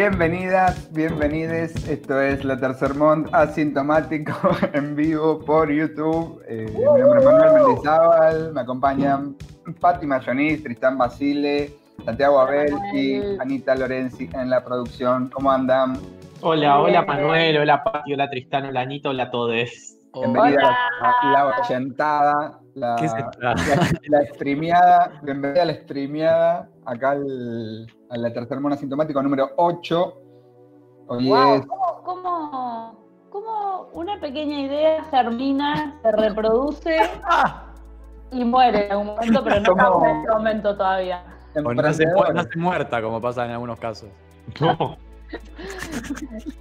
Bienvenidas, bienvenides. Esto es La Tercer Mont Asintomático en vivo por YouTube. Eh, mi nombre es Manuel Mendizábal, me acompañan Patti Mayonis, Tristán Basile, Santiago Abel y Anita Lorenzi en la producción. ¿Cómo andan? Hola, hola Manuel, hola Pati, hola Tristán, hola Anita, hola a todos. Bienvenida a la ochentada, la, ¿Qué se la, la streameada, bienvenida a la streameada, acá al, a la Tercer Mont Asintomático número 8. Hoy Wow, es ¿cómo, cómo, cómo una pequeña idea germina, se reproduce y muere en algún momento, pero no estamos en este momento todavía? O nace, nace muerta, como pasa en algunos casos. No,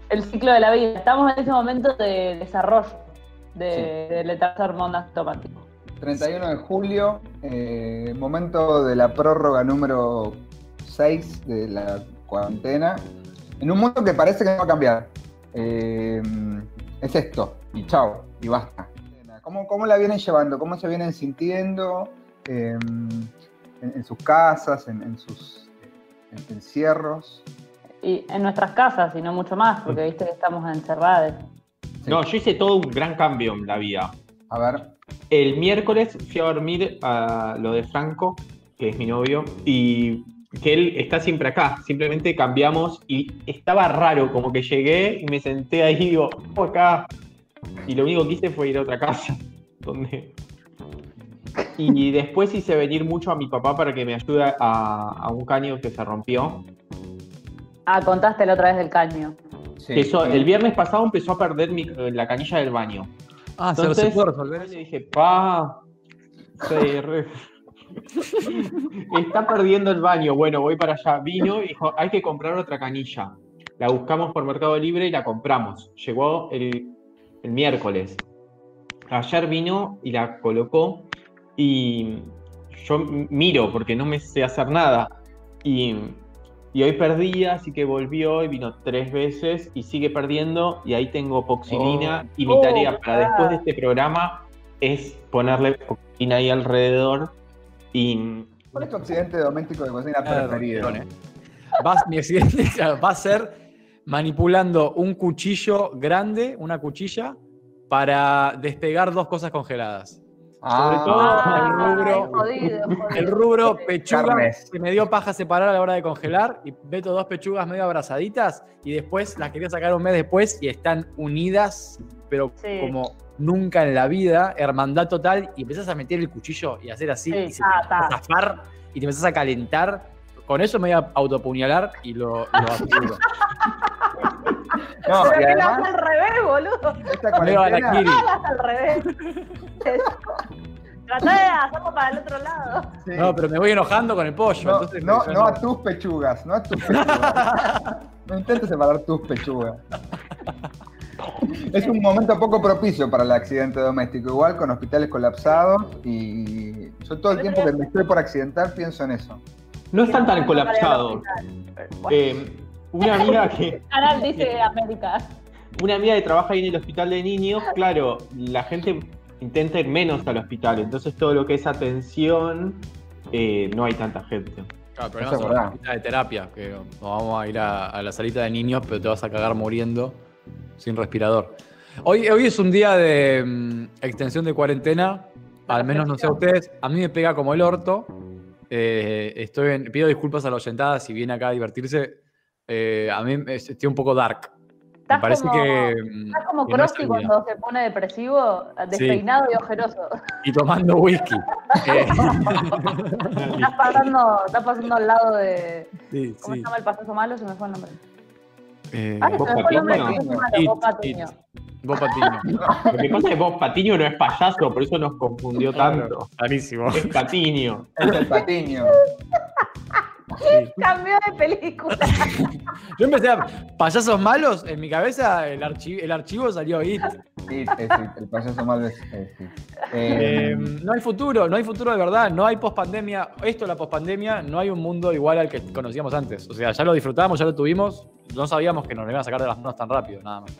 El ciclo de la vida. Estamos en ese momento de desarrollo de, del tercer mundo automático. 31 de julio, eh, momento de la prórroga número 6 de la cuarentena, en un mundo que parece que no va a cambiar. Eh, es esto, y chao, y basta. ¿Cómo, cómo la vienen llevando? ¿Cómo se vienen sintiendo eh, en, en sus casas, en, en sus encierros? Y en nuestras casas, y no mucho más, porque viste que estamos encerrados. Sí. no, yo hice todo un gran cambio en la vida. A ver, El miércoles fui a dormir a lo de Franco, que es mi novio, y que él está siempre acá. Simplemente cambiamos y estaba raro, como que llegué y me senté ahí y digo, "Oh, acá. Y lo único que hice fue ir a otra casa. Donde... Y después hice venir mucho a mi papá para que me ayude a, a un caño que se rompió. Ah, contaste la otra vez del caño. sí, eso, sí. el viernes pasado empezó a perder mi- la canilla del baño. Ah, ¿se- Entonces, ¿se puede resolver yo le dije, pa, sí, re- está perdiendo el baño. Bueno, voy para allá. Vino y dijo, hay que comprar otra canilla. La buscamos por Mercado Libre y la compramos. Llegó el, el miércoles. Ayer vino y la colocó y yo miro porque no me sé hacer nada. Y, y hoy perdía, así que volvió y vino tres veces y sigue perdiendo. Y ahí tengo poxilina. Y mi Oh, tarea para ah. después de este programa es ponerle poxilina ahí alrededor. Y ¿Cuál es tu accidente doméstico de cocina preferido? Vas- mi accidente va a ser manipulando un cuchillo grande, una cuchilla, para despegar dos cosas congeladas. Ah, todo el rubro- es jodido, jodido. El rubro pechuga, Carnes. que me dio paja separar a la hora de congelar, y meto dos pechugas medio abrazaditas, y después las quería sacar un mes después y están unidas, pero Sí. como nunca en la vida, hermandad total, y empezás a meter el cuchillo y hacer así, Sí, y se te a zafar, y te empezás a calentar. Con eso me voy a autopuñalar y lo, lo aseguro. no, Pero y que lo además, al revés, boludo. esta cuarentena, al revés. Tratá de hacerlo para el otro lado. sí. No, pero me voy enojando con el pollo. No, entonces no, a tus pechugas, no a tus pechugas. no intentes separar tus pechugas. Es un momento poco propicio para el accidente doméstico, igual con hospitales colapsados y yo todo el tiempo que me estoy por accidentar pienso en eso. no están tan colapsados. Eh, una amiga que. canal dice América. Una amiga que trabaja ahí en el hospital de niños, claro, la gente intenta ir menos al hospital, entonces todo lo que es atención, eh, no hay tanta gente. Claro, pero no verdad. salita de terapia, que nos vamos a ir a, a la salita de niños, pero te vas a cagar muriendo sin respirador. Hoy, hoy es un día de mm, extensión de cuarentena, al menos no sé a ustedes, a mí me pega como el orto. Eh, estoy en- pido disculpas a la oyentada si viene acá a divertirse. Eh, a mí me- estoy un poco dark. Estás parece como- que. Estás como que no Krusty salida. cuando se pone depresivo, despeinado y ojeroso. Y tomando whisky. Eh, Estás pasando, estás pasando al lado de. sí, ¿Cómo sí. se llama el payaso malo? Se me fue el nombre. Eh, Ay, se ¿Vos me fue el nombre del Patiño? Vos Patiño. it. Vos Patiño. Lo que pasa es que vos, Patiño no es payaso, por eso nos confundió tanto. Clarísimo. Es Patiño. Es el patiño. Sí. Cambió de película. Yo empecé a. Payasos malos, en mi cabeza el, archi- el archivo salió ahí. Sí, es, sí, el payaso malo es. Eh, Eh, no hay futuro, no hay futuro de verdad, no hay pospandemia. Esto, la pospandemia, no hay un mundo igual al que conocíamos antes. O sea, ya lo disfrutamos, ya lo tuvimos. No sabíamos que nos lo iban a sacar de las manos tan rápido, nada más.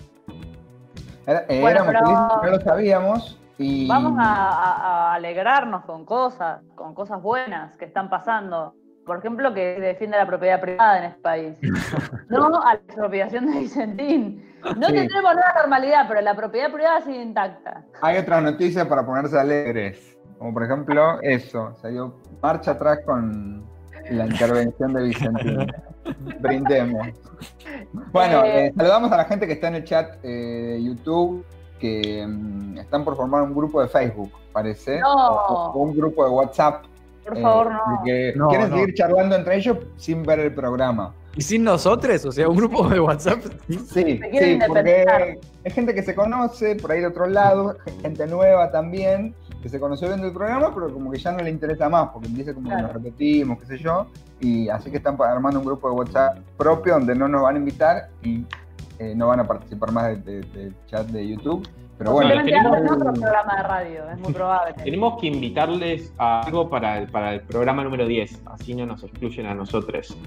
era- eh, Bueno, éramos pero- felices, no lo sabíamos. Y Vamos a, a- a alegrarnos con cosas, con cosas buenas que están pasando. Por ejemplo, que defiende la propiedad privada en este país. No a la expropiación de Vicentín. No Sí. tendremos nueva normalidad, pero la propiedad privada sigue intacta. hay otras noticias para ponerse alegres. Como por ejemplo, eso. Se dio marcha atrás con la intervención de Vicentín. Brindemos. Bueno, Eh, eh, saludamos a la gente que está en el chat eh, de YouTube, que mm, están por formar un grupo de Facebook, parece. No. O, o un grupo de WhatsApp. Por eh, favor, no. Que No, quieren no. seguir charlando entre ellos sin ver el programa. ¿Y sin nosotros? O sea, un grupo de WhatsApp. Sí, sí, porque es gente que se conoce por ahí de otro lado, gente nueva también, que se conoció viendo el programa, pero como que ya no le interesa más, porque dice como que nos repetimos, qué sé yo, y así que están armando un grupo de WhatsApp propio donde no nos van a invitar y eh, no van a participar más del de, del chat de YouTube. Pero bueno, tenemos- otro programa de radio, es muy probable. Tenemos que invitarles a algo para el, para el programa número 10, así no nos excluyen a nosotros.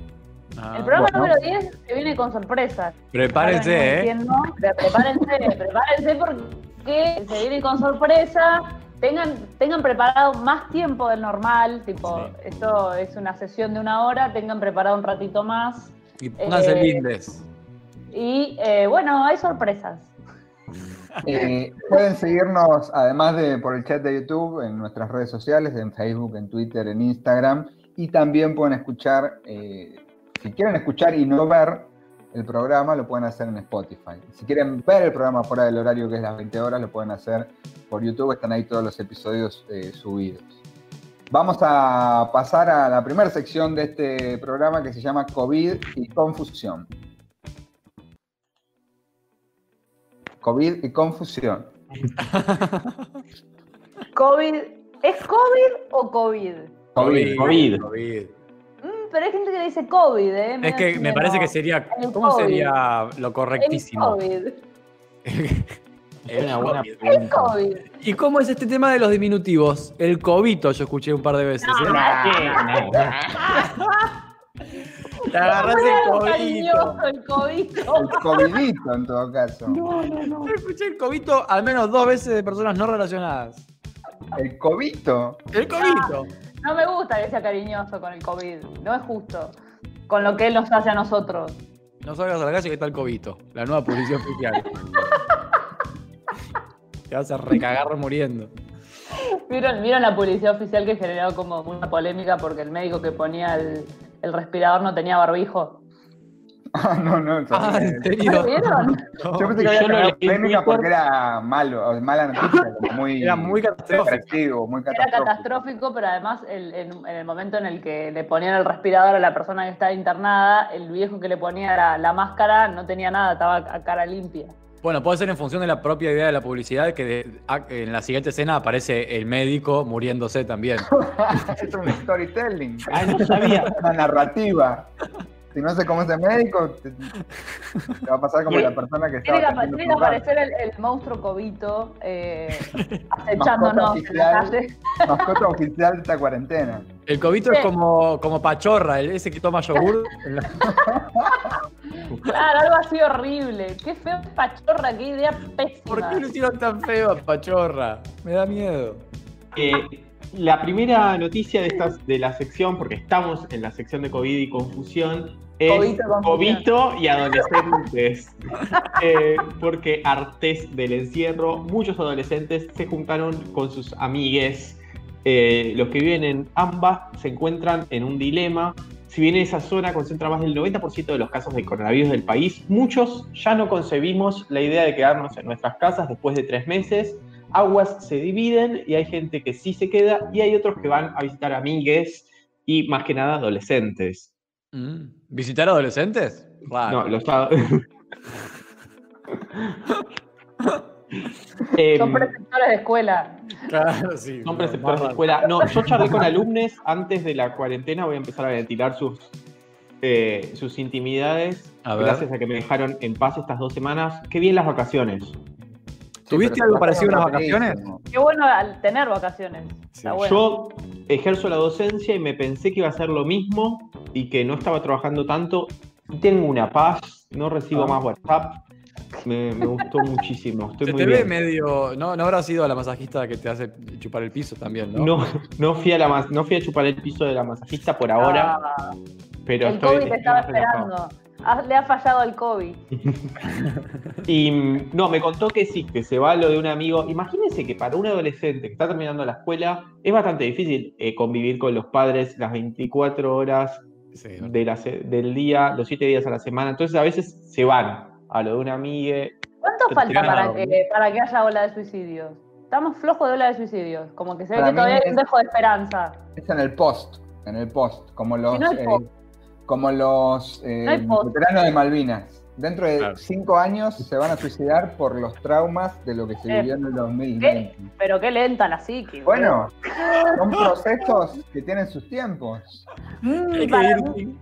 Ah, El programa bueno. número 10 se viene con sorpresas. Prepárense, ¿eh? entiendo, pero prepárense, prepárense porque se viene con sorpresa. Tengan, tengan preparado más tiempo del normal, tipo, Sí. esto es una sesión de una hora, tengan preparado un ratito más. Y pónganse Eh, lindes. Y eh, bueno, hay sorpresas. Pueden seguirnos además de por el chat de YouTube en nuestras redes sociales, en Facebook, en Twitter, en Instagram, y también pueden escuchar, eh, si quieren escuchar y no ver el programa, lo pueden hacer en Spotify. Si quieren ver el programa fuera del horario que es las 20 horas, lo pueden hacer por YouTube, están ahí todos los episodios eh, subidos. Vamos a pasar a la primera sección de este programa que se llama COVID y confusión. COVID y confusión. COVID, ¿es COVID o COVID? COVID. COVID. COVID. Mm, pero hay gente que le dice COVID, ¿eh? Es que me parece que sería. ¿Cómo COVID. sería lo El correctísimo? COVID. El una buena COVID. El COVID. ¿Y cómo es este tema de los diminutivos? El cobito, yo escuché un par de veces. ¿eh? Te agarrás el cobito. cariñoso, el COVID. El COVIDito en todo caso. Yo escuché el cobito al menos dos veces de personas no relacionadas. El cobito. El cobito. No me gusta que sea cariñoso con el COVID. No es justo con lo que él nos hace a nosotros. No salgas a la calle que está el cobito. La nueva publicidad oficial. Te vas a recagar muriendo. ¿Vieron, ¿Vieron la publicidad oficial que generó como una polémica porque el médico que ponía el, el respirador no tenía barbijo? Ah, no, no. Ah. ¿en serio? ¿Lo vieron? No. Yo pensé que Yo había en polémica porque era malo, o mala noticia, muy, Era muy catastrófico. muy Era catastrófico. catastrófico, pero además el- en, en el momento en el que le ponían el respirador a la persona que estaba internada, el viejo que le ponía la, la máscara no tenía nada, estaba a cara limpia. Bueno, puede ser en función de la propia idea de la publicidad que de- a- en la siguiente escena aparece el médico muriéndose también. es un storytelling. Ah, no sabía. Una narrativa. Si no sé cómo es el médico, te, te va a pasar como la persona que atendiendo tiene que aparecer el, el monstruo cobito eh, acechándonos en la oficial. calle. Mascota oficial de esta cuarentena. El cobito Sí. es como, como pachorra, el- ese que toma yogur. Claro, algo así horrible. Qué feo pachorra, qué idea pésima. ¿Por qué lo hicieron tan feo a pachorra? Me da miedo. Eh, la primera noticia de, estas, de la sección, porque estamos en la sección de COVID y confusión, es. Covito y adolescentes. Eh, porque artes del encierro, muchos adolescentes se juntaron con sus amigues. Eh, los que viven en ambas se encuentran en un dilema. Si bien esa zona concentra más del 90% de los casos de coronavirus del país, muchos ya no concebimos la idea de quedarnos en nuestras casas después de tres meses aguas se dividen y hay gente que sí se queda y hay otros que van a visitar amigues y más que nada adolescentes. Mm. ¿Visitar adolescentes? Raro. No, los Em, Son preceptores de escuela. Claro, sí. son preceptores de escuela. No, yo charlé con alumnos antes de la cuarentena, voy a empezar a ventilar sus, eh, sus intimidades. A gracias a que me dejaron en paz estas dos semanas. Qué bien las vacaciones. ¿Tuviste algo parecido a unas vacaciones? Qué bueno al tener vacaciones. Está bueno. Yo ejerzo la docencia y me pensé que iba a ser lo mismo y que no estaba trabajando tanto. Tengo una paz, no recibo Ah. más WhatsApp. Me, me gustó muchísimo. Estoy Se muy te ve medio. No, no habrás ido a la masajista que te hace chupar el piso también, ¿no? No, no, fui a la mas- no fui a chupar el piso de la masajista por ahora, Ah, pero el estoy, COVID te estoy estaba esperando. Ah, le ha fallado el COVID. Y no, me contó que sí, que se va lo de un amigo. Imagínense que para un adolescente que está terminando la escuela es bastante difícil eh, convivir con los padres las 24 horas Sí, de la del día, los 7 días a la semana. Entonces a veces se van a lo de una amiga. ¿Cuánto Pero falta para que, para que haya ola de suicidios? Estamos flojos de ola de suicidios. Como que se ve que todavía hay un dejo de esperanza. Es en el post, en el post, como los, no eh, post. como los eh, No hay post. veteranos de Malvinas. Dentro de Claro. cinco años se van a suicidar por los traumas de lo que se Eh, vivió en el 2020. Pero qué lenta la psiqui. Bueno, son procesos que tienen sus tiempos. Mm, Hay que para ir mí-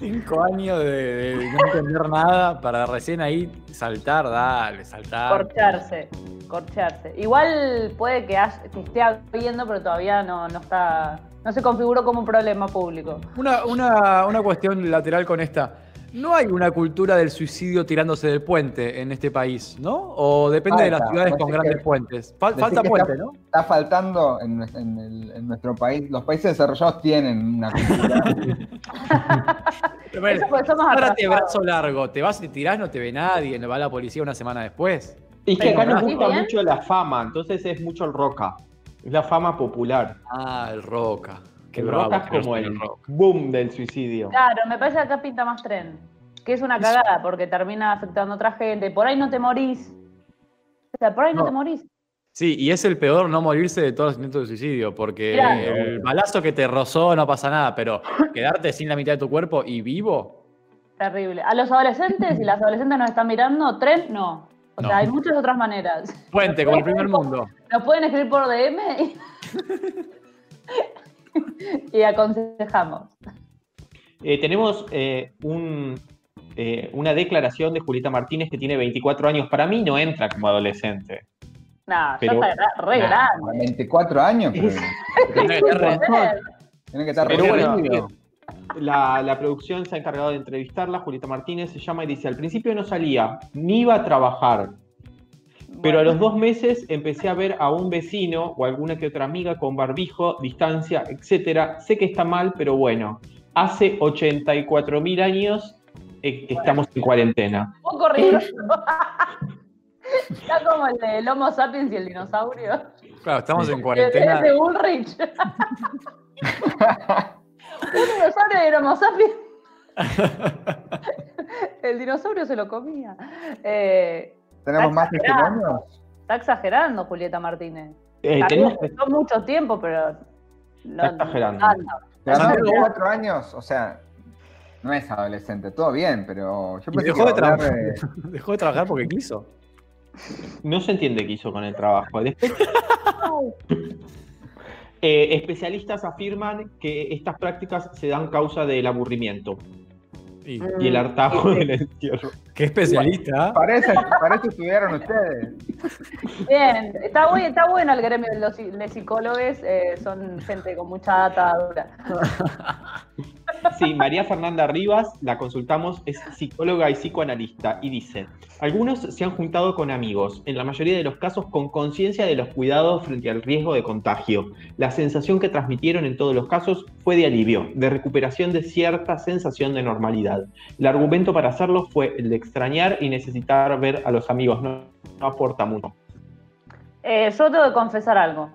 cinco años de, de no entender nada para recién ahí saltar, dale, saltar. corcharse. Corcharse. Igual puede que, haya- que esté habiendo, pero todavía no, no está. No se configuró como un problema público. Una, una, una cuestión lateral con esta. No hay una cultura del suicidio tirándose del puente en este país, ¿no? O depende de las ciudades con grandes que- puentes. Fal- falta que puente, está- ¿no? Está faltando en, nue- en el- en nuestro país. Los países desarrollados tienen una cultura. Eso porque somos Ahora te atrasados. brazo largo, te vas y tirás, no te ve nadie, no va la policía una semana después. Y que Pero acá nos ¿sí gusta mucho la fama, entonces es mucho el roca. Es la fama popular. Ah, el Roca. Roca es que no como el Roca. boom del suicidio. Claro, me parece que acá pinta más tren. Que es una cagada porque termina afectando a otra gente. Por ahí no te morís. O sea, por ahí no, No. te morís. Sí, y es el peor no morirse de todos los intentos de suicidio, porque Claro. el balazo que te rozó no pasa nada, pero quedarte sin la mitad de tu cuerpo y vivo, Terrible. A los adolescentes, y las adolescentes nos están mirando, tren no. O No. sea, hay muchas otras maneras. puente como el primer mundo. Nos pueden escribir por DM y, y aconsejamos. Eh, tenemos eh, un, eh, una declaración de Julieta Martínez que tiene 24 años. Para mí no entra como adolescente. Nah, Pero- ya está re nah, grande. 24 años, pero Tiene que estar re- tiene que estar Pero bueno. La, la producción se ha encargado de entrevistarla. Julieta Martínez se llama y dice: Al principio no salía, ni iba a trabajar. Pero a los dos meses empecé a ver a un vecino o alguna que otra amiga con barbijo, distancia, etcétera. Sé que está mal, pero bueno. Hace 84 mil años eh, estamos en cuarentena. Un poco. Está como el del Homo sapiens y el dinosaurio. Claro, estamos en De, cuarentena. de Ulrich. Un dinosaurio y el Homo sapiens. El dinosaurio se lo comía. Eh, ¿Tenemos más testimonios? está exagerando Julieta Martínez. Eh, tenemos- mucho tiempo, pero. No, Está exagerando. no. 24 años, o sea, no es adolescente, todo bien, pero yo pensé dejó que de, trabajar, de- dejó de trabajar porque quiso. No se entiende qué hizo con el trabajo. Después- Eh, especialistas afirman que estas prácticas se dan causa del aburrimiento Y, y el Mm, Sí, sí. del encierro. qué especialista. Para eso, para eso estudiaron ustedes. Bien, está, muy, está bueno el gremio de los de psicólogos, eh, son gente con mucha data dura. Sí, María Fernanda Rivas, la consultamos, es psicóloga y psicoanalista y dice, algunos se han juntado con amigos, en la mayoría de los casos con conciencia de los cuidados frente al riesgo de contagio. La sensación que transmitieron en todos los casos fue de alivio, de recuperación de cierta sensación de normalidad. El argumento para hacerlo fue el de extrañar y necesitar ver a los amigos, no, no aporta mucho. Eh, yo tengo que confesar algo.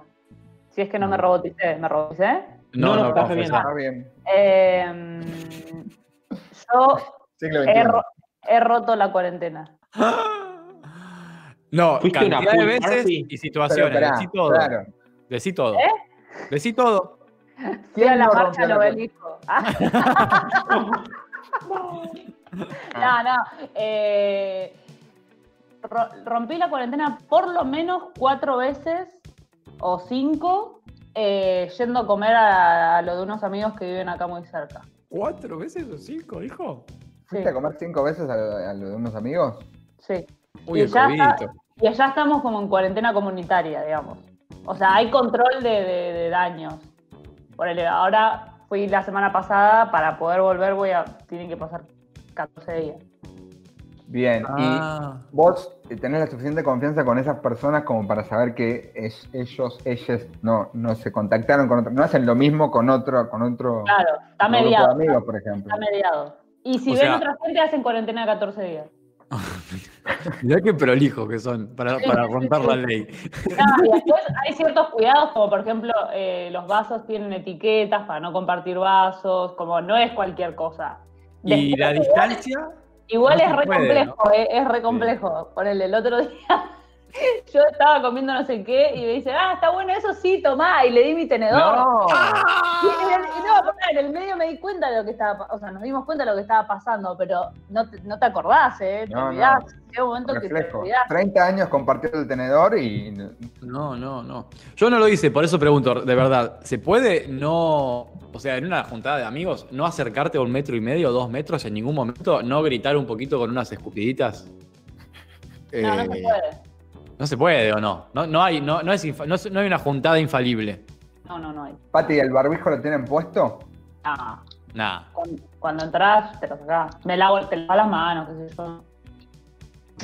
Si es que no me roboticé, ¿me roboticé? No, No, no, no, está bien. Eh, yo he, XXI. ro- he roto la cuarentena. No, Fuiste cantidad una de veces party. y Pero situaciones. esperá, Decí todo. claro. Decí todo. ¿Eh? Decí todo. Fui a ¿Quién la no marcha rompió del obelisco. no, no. eh, ro- rompí la cuarentena por lo menos cuatro veces o cinco eh, yendo a comer a, a lo de unos amigos que viven acá muy cerca. ¿Cuatro veces o cinco, hijo? ¿Fuiste a comer cinco veces a lo, a lo de unos amigos? Sí. Uy, Y el ya está-. Y allá estamos como en cuarentena comunitaria, digamos. O sea, hay control de, de- de daños. Por el, ahora fui la semana pasada, para poder volver voy a, tienen que pasar 14 días. Bien, Ah, y vos tenés la suficiente confianza con esas personas como para saber que es- ellos, ellas no, no se contactaron con otro, no hacen lo mismo con otro, con otro Claro, está con un grupo de mediado. amigos, por ejemplo. Está mediado. Y si O ven sea- otra gente, hacen cuarentena de 14 días. mirá qué prolijos que son para, para romper la ley. No, y después hay ciertos cuidados, como por ejemplo, eh, los vasos tienen etiquetas para no compartir vasos, como no es cualquier cosa. ¿Y la igual- distancia? Igual No es re puede, complejo, eh, es re complejo. Ponele, el otro día yo estaba comiendo no sé qué y me dice, ah, está bueno eso, sí, tomá, y le di mi tenedor. No, Y, y- y no, en el medio me di cuenta de lo que estaba, o sea, nos dimos cuenta de lo que estaba pasando, pero no te, no te acordás, ¿eh? Te No, olvidás. No. Llega un momento que te reflejo. olvidás. 30 años compartiendo el tenedor y No, no, no. Yo no lo hice, por eso pregunto, de verdad, ¿se puede no, o sea, en una juntada de amigos, no acercarte a un metro y medio dos metros en ningún momento, no gritar un poquito con unas escupiditas? No, no se Eh, puede. no se puede o no. No, no hay, no, no, es no, no hay una juntada infalible. No, no, no hay. Pati, ¿el barbijo lo tienen puesto? No. Nah. Cuando, cuando entras, te lo sacás. Me lavo, te lavas las manos, qué sé yo.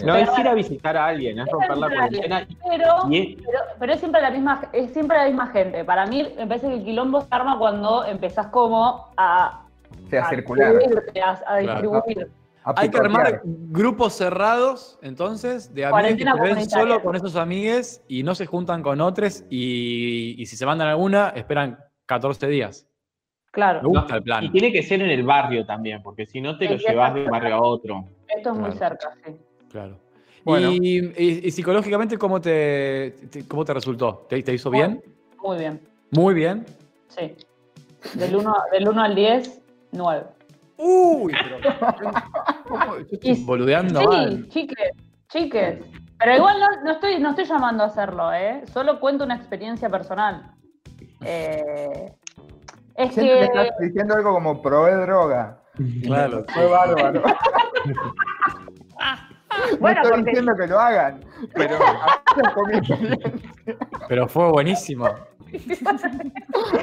No es ir a visitar a alguien, es romper la cuarentena. Pero, Y es- pero, pero es siempre la misma, es siempre la misma gente. Para mí, me parece que el quilombo se arma cuando empezás como a, sea a circular. distribuirte, a, a distribuir. Hay que armar grupos cerrados, entonces, de amigos que se ven solo con esos amigues y no se juntan con otros y, y si se mandan alguna, esperan 14 días. Me Claro, gusta el plan. Y tiene que ser en el barrio también, porque si no te lo Sí, llevas de un barrio a otro. esto es muy cerca, sí. Claro. Bueno. Y, y- y psicológicamente, ¿cómo te, te- cómo te resultó? ¿Te, te hizo bien? Muy bien, Muy bien. sí. Del 1 del uno al 10, 9. Uy, pero. ¿cómo? Yo estoy Y- boludeando Sí, mal. chiques, chiques. Pero igual no, no estoy, no estoy llamando a hacerlo, ¿eh? Solo cuento una experiencia personal. Eh, es que... estás diciendo algo como probé droga. Claro. Fue bárbaro. Bueno, no estoy porque- diciendo que lo hagan, pero. Pero fue buenísimo.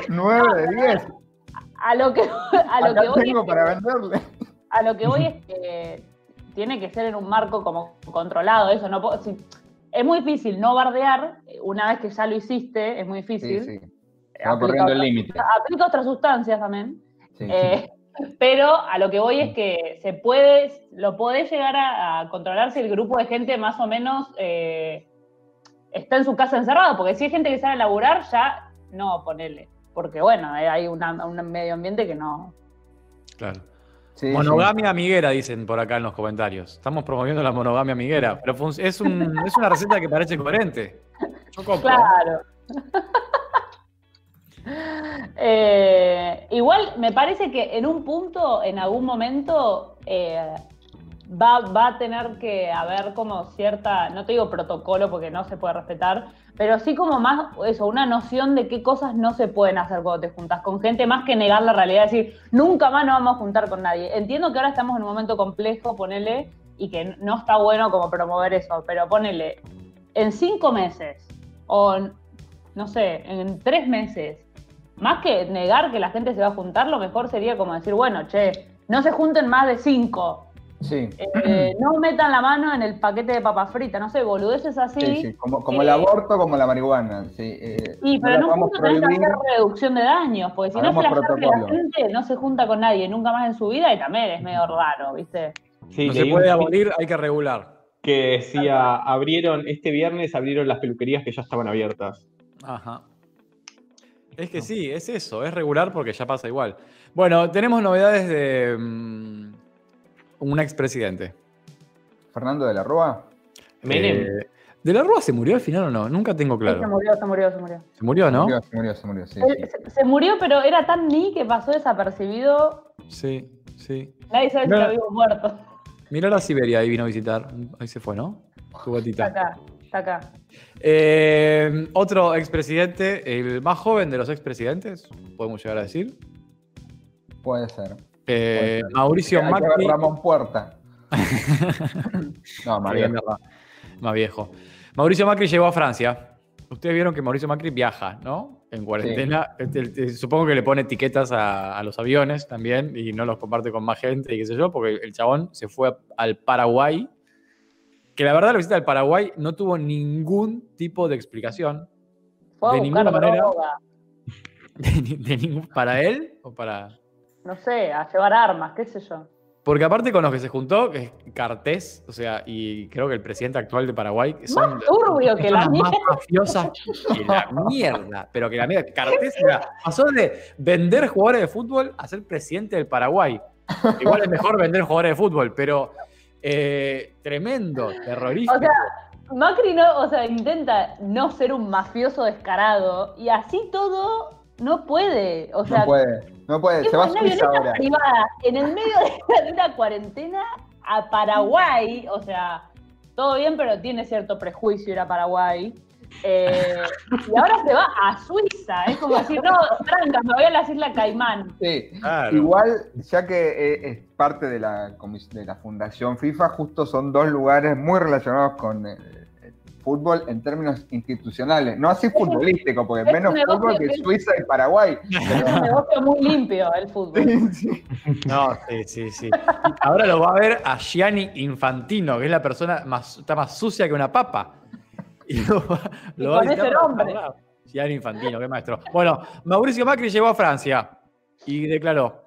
9 de 10. A lo que, a lo Acá que voy tengo es que- para venderle. a lo que voy es que tiene que ser en un marco como controlado eso no puedo- si- es muy difícil no bardear una vez que ya lo hiciste es muy difícil sí. Aplica corriendo el límite. aplica otras sustancias también Sí, Eh, pero a lo que voy es que se puede lo podés llegar a, a controlar si el grupo de gente más o menos eh, está en su casa encerrado porque si hay gente que sale a laburar ya no ponele porque bueno eh, hay una- un medio ambiente que no Claro. sí, Monogamia amiguera, dicen por acá en los comentarios. Estamos promoviendo la monogamia amiguera. Pero es, un- es una receta que parece coherente. Yo compro. Claro. Eh, igual me parece que en un punto, en algún momento, eh, va, va a tener que haber como cierta, no te digo protocolo porque no se puede respetar, pero sí como más eso, una noción de qué cosas no se pueden hacer cuando te juntas con gente, más que negar la realidad, decir, nunca más nos vamos a juntar con nadie. Entiendo que ahora estamos en un momento complejo, ponele, y que no está bueno como promover eso, pero ponele, en cinco meses, o no sé, en tres meses, más que negar que la gente se va a juntar, lo mejor sería como decir, bueno, che, no se junten más de cinco. Sí, Eh, no metan la mano en el paquete de papas fritas, no sé, boludeces así. sí, sí. Como, como el Eh, aborto, como la marihuana. Sí, eh, Sí, no pero la en un punto tenés que hacer reducción de daños, porque si no Hagamos flashar que la gente no se junta con nadie nunca más en su vida y también es medio raro, ¿viste? Sí, No se puede abolir, hay que regular. que decía, abrieron, este viernes abrieron las peluquerías que ya estaban abiertas. Ajá. Es que sí, es eso, es regular porque ya pasa igual. Bueno, tenemos novedades de mm, un expresidente. Fernando de la Rúa. Menem. Eh, ¿De la Rúa se murió al final o no? Nunca tengo Sí, claro. se murió, se murió, se murió. Se murió, Se ¿no? murió, se murió, se murió, sí, Él- sí. Se, se murió, pero era tan ni que pasó desapercibido, Sí, sí. nadie sabe si está vivo muerto. Mirá la Siberia, ahí vino a visitar. Ahí se fue, ¿no? Tu gatita. Acá. Está acá. Eh, otro expresidente, el más joven de los expresidentes, podemos llegar a decir. Puede ser. Eh, Puede ser. Mauricio Hay que ver Macri. Ramón Puerta. no, Más verdad. Más viejo. Mauricio Macri llegó a Francia. Ustedes vieron que Mauricio Macri viaja, ¿no? En cuarentena. Este, supongo que le pone etiquetas a, a los aviones también y no los comparte con más gente y qué sé yo, porque el chabón se fue al Paraguay. Que la verdad la visita al Paraguay no tuvo ningún tipo de explicación. Fue De ninguna manera. droga. De, ni- de ningún, ¿Para él o para.? No sé, a llevar armas, qué sé yo. Porque aparte con los que se juntó, que es Cartés, o sea, y creo que el presidente actual de Paraguay, que son Más turbio que la personas más mierda. mafiosas que la mierda. Pero que la mierda. Cartés era- pasó de vender jugadores de fútbol a ser presidente del Paraguay. Igual es mejor vender jugadores de fútbol, pero eh, tremendo, terrorista. O sea, Macri no, o sea, intenta no ser un mafioso descarado y así todo no puede. O sea, No puede. No puede. Se va a una Suiza ahora. privada en el medio de una cuarentena a Paraguay. O sea, todo bien, pero tiene cierto prejuicio ir a Paraguay. Eh, y ahora se va a Suiza. Es como decir, no, tranca, me voy a las Islas Caimán. Sí. Claro. Igual, ya que eh, es parte de la, de la Fundación FIFA, justo son dos lugares muy relacionados con el, el fútbol en términos institucionales. No así futbolístico, porque Es menos fútbol que que- Suiza y Paraguay. Es un negocio muy limpio el fútbol. Sí, sí. No, sí, sí, sí. Ahora lo va a ver a Gianni Infantino, que es la persona más, está más sucia que una papa. Y lo lo va a visitar nombre. Gianni Infantino, qué maestro. Bueno, Mauricio Macri llegó a Francia y declaró: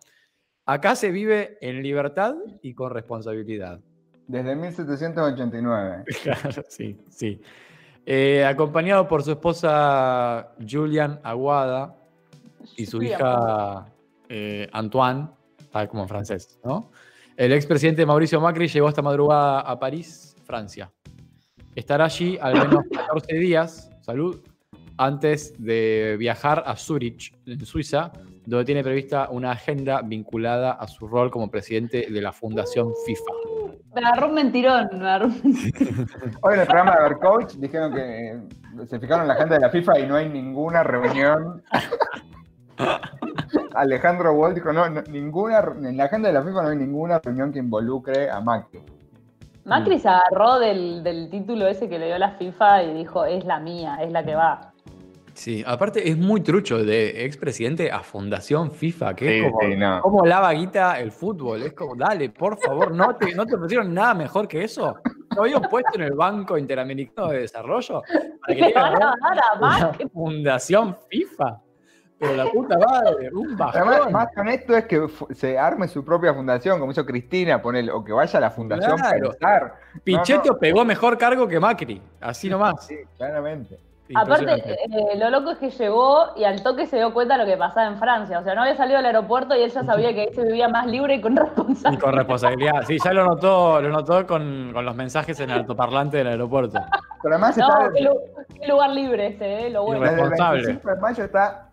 acá se vive en libertad y con responsabilidad. Desde 1789. Claro, sí, sí. Eh, acompañado por su esposa Julian Aguada y su hija eh, Antoine, tal como en francés, ¿no? El expresidente Mauricio Macri llegó esta madrugada a París, Francia. Estará allí al menos 14 días, salud, antes de viajar a Zurich, en Suiza, donde tiene prevista una agenda vinculada a su rol como presidente de la Fundación FIFA. Me agarró un mentirón, me agarró un mentirón. Hoy en el programa de Overcoach dijeron que eh, se fijaron en la agenda de la FIFA y no hay ninguna reunión. Alejandro Wall dijo, no, no, ninguna, en la agenda de la FIFA no hay ninguna reunión que involucre a Macri. Macri se agarró del, del título ese que le dio la FIFA y dijo, es la mía, es la que va. Sí, aparte es muy trucho de expresidente a Fundación FIFA, que Sí, es como, sí, no. como lava guita el fútbol. Es como, dale, por favor, ¿no te, ¿no te ofrecieron nada mejor que eso? ¿Lo habían puesto en el Banco Interamericano de Desarrollo? Para que Le tenga van a dar a una Macri. Fundación FIFA. Pero la puta madre, un Además, bajón. más honesto es que se arme su propia fundación, como hizo Cristina, ponele, o que vaya a la fundación Claro. pensar. Pichetto pegó mejor cargo que Macri, así nomás. Sí, claramente. Aparte, eh, lo loco es que llegó y al toque se dio cuenta de lo que pasaba en Francia. O sea, no había salido del aeropuerto y él ya sabía que ahí se vivía más libre y con Y responsabilidad. con responsabilidad. Sí, ya lo notó, lo notó con, con los mensajes en el altoparlante del aeropuerto. Pero además No, está qué, lu- qué lugar libre ese, eh, lo bueno. desde el Irresponsable. 25 de mayo está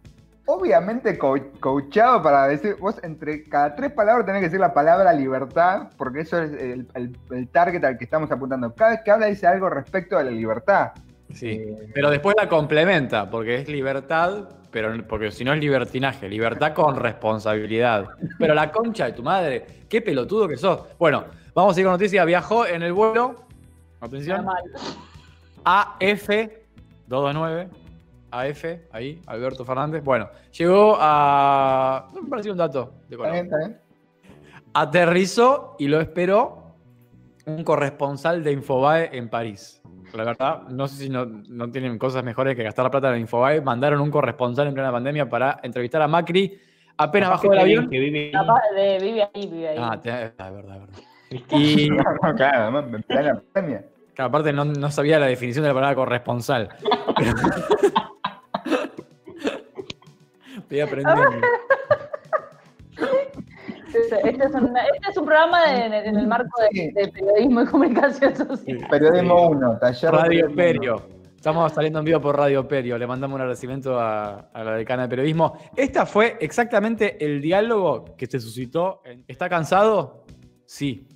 obviamente co- coachado para decir, vos entre cada tres palabras tenés que decir la palabra libertad, porque eso es el, el- el target al que estamos apuntando. Cada vez que habla dice algo respecto a la libertad. Sí. Eh, Pero después la complementa, porque es libertad, pero porque si no es libertinaje, libertad con responsabilidad. Pero la concha de tu madre, qué pelotudo que sos. Bueno, vamos a ir con noticias. Viajó en el vuelo, atención, Normal. AF229, AF, ahí, Alberto Fernández. Bueno, llegó a... Me pareció un dato de ¿Está bien? color. ¿Está bien? Aterrizó y lo esperó un corresponsal de Infobae en París. La verdad, no sé si no, no tienen cosas mejores que gastar la plata en Infobae. Mandaron un corresponsal en plena pandemia para entrevistar a Macri. Apenas bajó del avión. Que vive ahí. Capaz de- vive ahí, vive ahí. Ah, te- es verdad, es verdad. Y claro, además, en plena pandemia. claro, aparte no, no sabía la definición de la palabra corresponsal. Estoy aprendiendo. Este, este es un, este es un programa de- en el marco de, de periodismo y comunicación social. Periodismo 1, taller de Radio Perio. Estamos saliendo en vivo por Radio Perio. Le mandamos un agradecimiento a, a la decana de periodismo. Esta fue exactamente el diálogo que se suscitó. en- ¿Está cansado? Sí.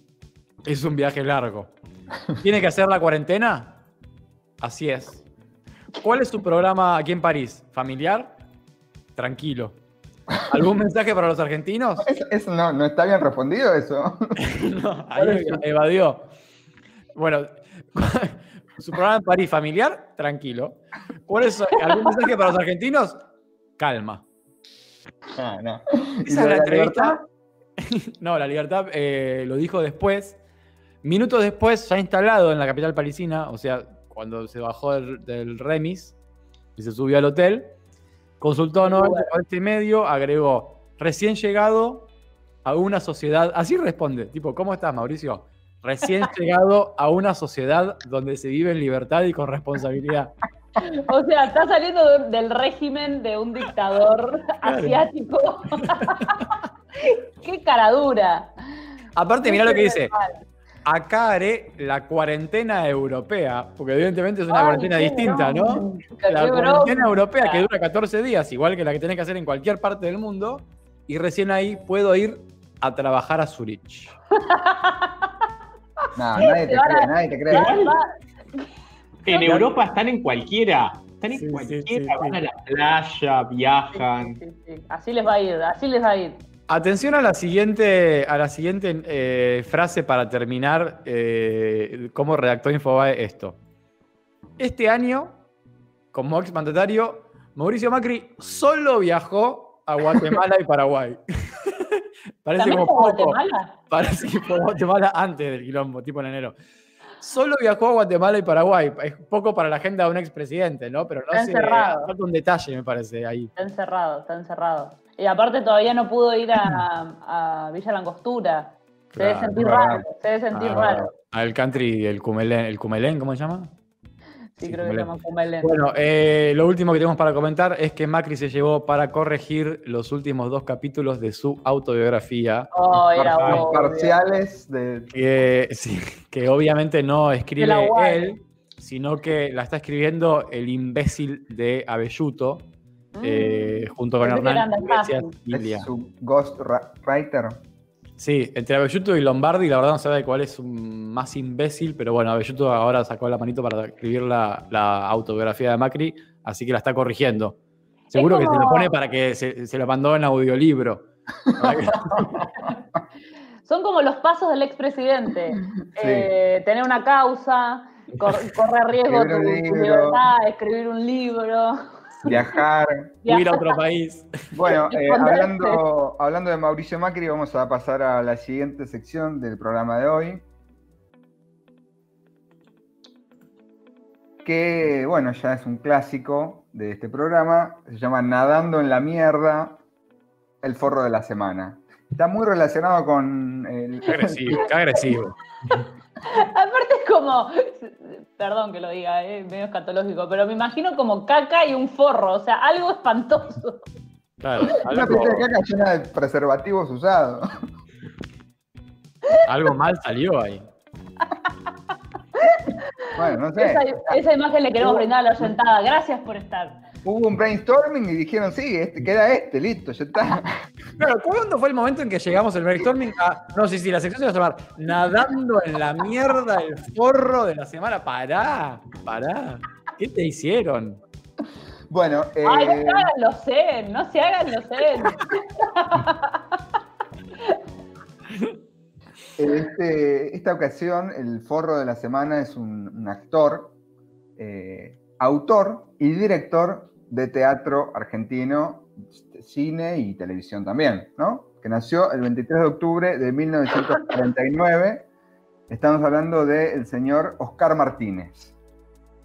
Es un viaje largo. ¿Tiene que hacer la cuarentena? Así es. ¿Cuál es tu programa aquí en París? ¿Familiar? Tranquilo. ¿Algún mensaje para los argentinos? Eso, eso no, no está bien respondido eso. No, ahí evadió. Bueno, su programa en París familiar, tranquilo. ¿Cuál es algún mensaje para los argentinos? Calma. Ah, no. ¿Y Esa es la entrevista. No, la libertad eh, lo dijo después. Minutos después, ya instalado en la capital parisina, o sea, cuando se bajó del, del remis y se subió al hotel, consultó a 90 y medio, agregó, recién llegado a una sociedad, así responde, tipo, ¿cómo estás, Mauricio? Recién llegado a una sociedad donde se vive en libertad y con responsabilidad. O sea, está saliendo de- del régimen de un dictador asiático. Qué cara dura. Aparte, mirá lo que dice. Mal. Acá haré la cuarentena europea, porque evidentemente es una Ay, cuarentena distinta, ¿no? La cuarentena bronca. europea que dura 14 días, igual que la que tenés que hacer en cualquier parte del mundo, y recién ahí puedo ir a trabajar a Zurich. No, nadie te cree, nadie te cree. En Europa están en cualquiera. Están en Sí, cualquiera. sí, sí. Van a la playa, viajan. Sí, sí, sí. Así les va a ir, así les va a ir. Atención a la siguiente, a la siguiente eh, frase para terminar eh, cómo redactó Infobae esto. Este año, como ex mandatario, Mauricio Macri solo viajó a Guatemala y Paraguay. Parece ¿También como poco. Guatemala? Parece que fue Guatemala antes del quilombo, tipo en enero. Solo viajó a Guatemala y Paraguay. Es poco para la agenda de un expresidente, ¿no? Pero no Está sé, encerrado. falta un detalle, me parece, ahí. Está encerrado, está encerrado. Y aparte todavía no pudo ir a, a Villa Langostura. Se debe Claro, sentir verdad. raro, se debe sentir Ah, raro. Al country, el Cumelén, el Cumelén, ¿cómo se llama? Sí, sí, creo que se llama Cumelén. Bueno, eh, lo último que tenemos para comentar es que Macri se llevó para corregir los últimos dos capítulos de su autobiografía, Oh, era parciales de. que, sí, que obviamente no escribe él, sino que la está escribiendo el imbécil de Abelluto, Mm. eh, junto con Pensé Hernán Iglesias. Ilia. Es su. Sí, entre Abelluto y Lombardi, la verdad no sabe cuál es más imbécil, pero bueno, Abelluto ahora sacó la manito para escribir la, la autobiografía de Macri, así que la está corrigiendo. Seguro que se lo pone para que se, se lo mandó en audiolibro. Son como los pasos del expresidente. Sí. Eh, tener una causa, cor- correr riesgo tu, tu libertad, escribir un libro. Viajar. ir a otro país. Bueno, eh, hablando, hablando de Mauricio Macri, vamos a pasar a la siguiente sección del programa de hoy. Que, bueno, ya es un clásico de este programa. Se llama Nadando en la Mierda, el forro de la semana. Está muy relacionado con el. Qué agresivo, qué agresivo. Aparte es como, perdón que lo diga, eh, medio escatológico, pero me imagino como caca y un forro, o sea, algo espantoso. Claro, Una algo, pileta de caca llena de preservativos usados. algo mal salió ahí. Bueno, no sé. Esa, esa imagen le queremos brindar a la oyentada. Gracias por estar. Hubo un brainstorming y dijeron, sí, este, queda este, listo, ya está. Claro, ¿cuándo fue el momento en que llegamos el brainstorming a. No, sí, sí, la sección se va a llamar Nadando en la mierda, el forro de la semana. Pará, pará. ¿Qué te hicieron? Bueno, eh, Ay, no se hagan los zen, no se hagan los zen. este, esta ocasión el forro de la semana es un, un actor, eh, autor y director de teatro argentino, cine y televisión también, ¿no? Que nació el 23 de octubre de 1949. Estamos hablando del señor Oscar Martínez.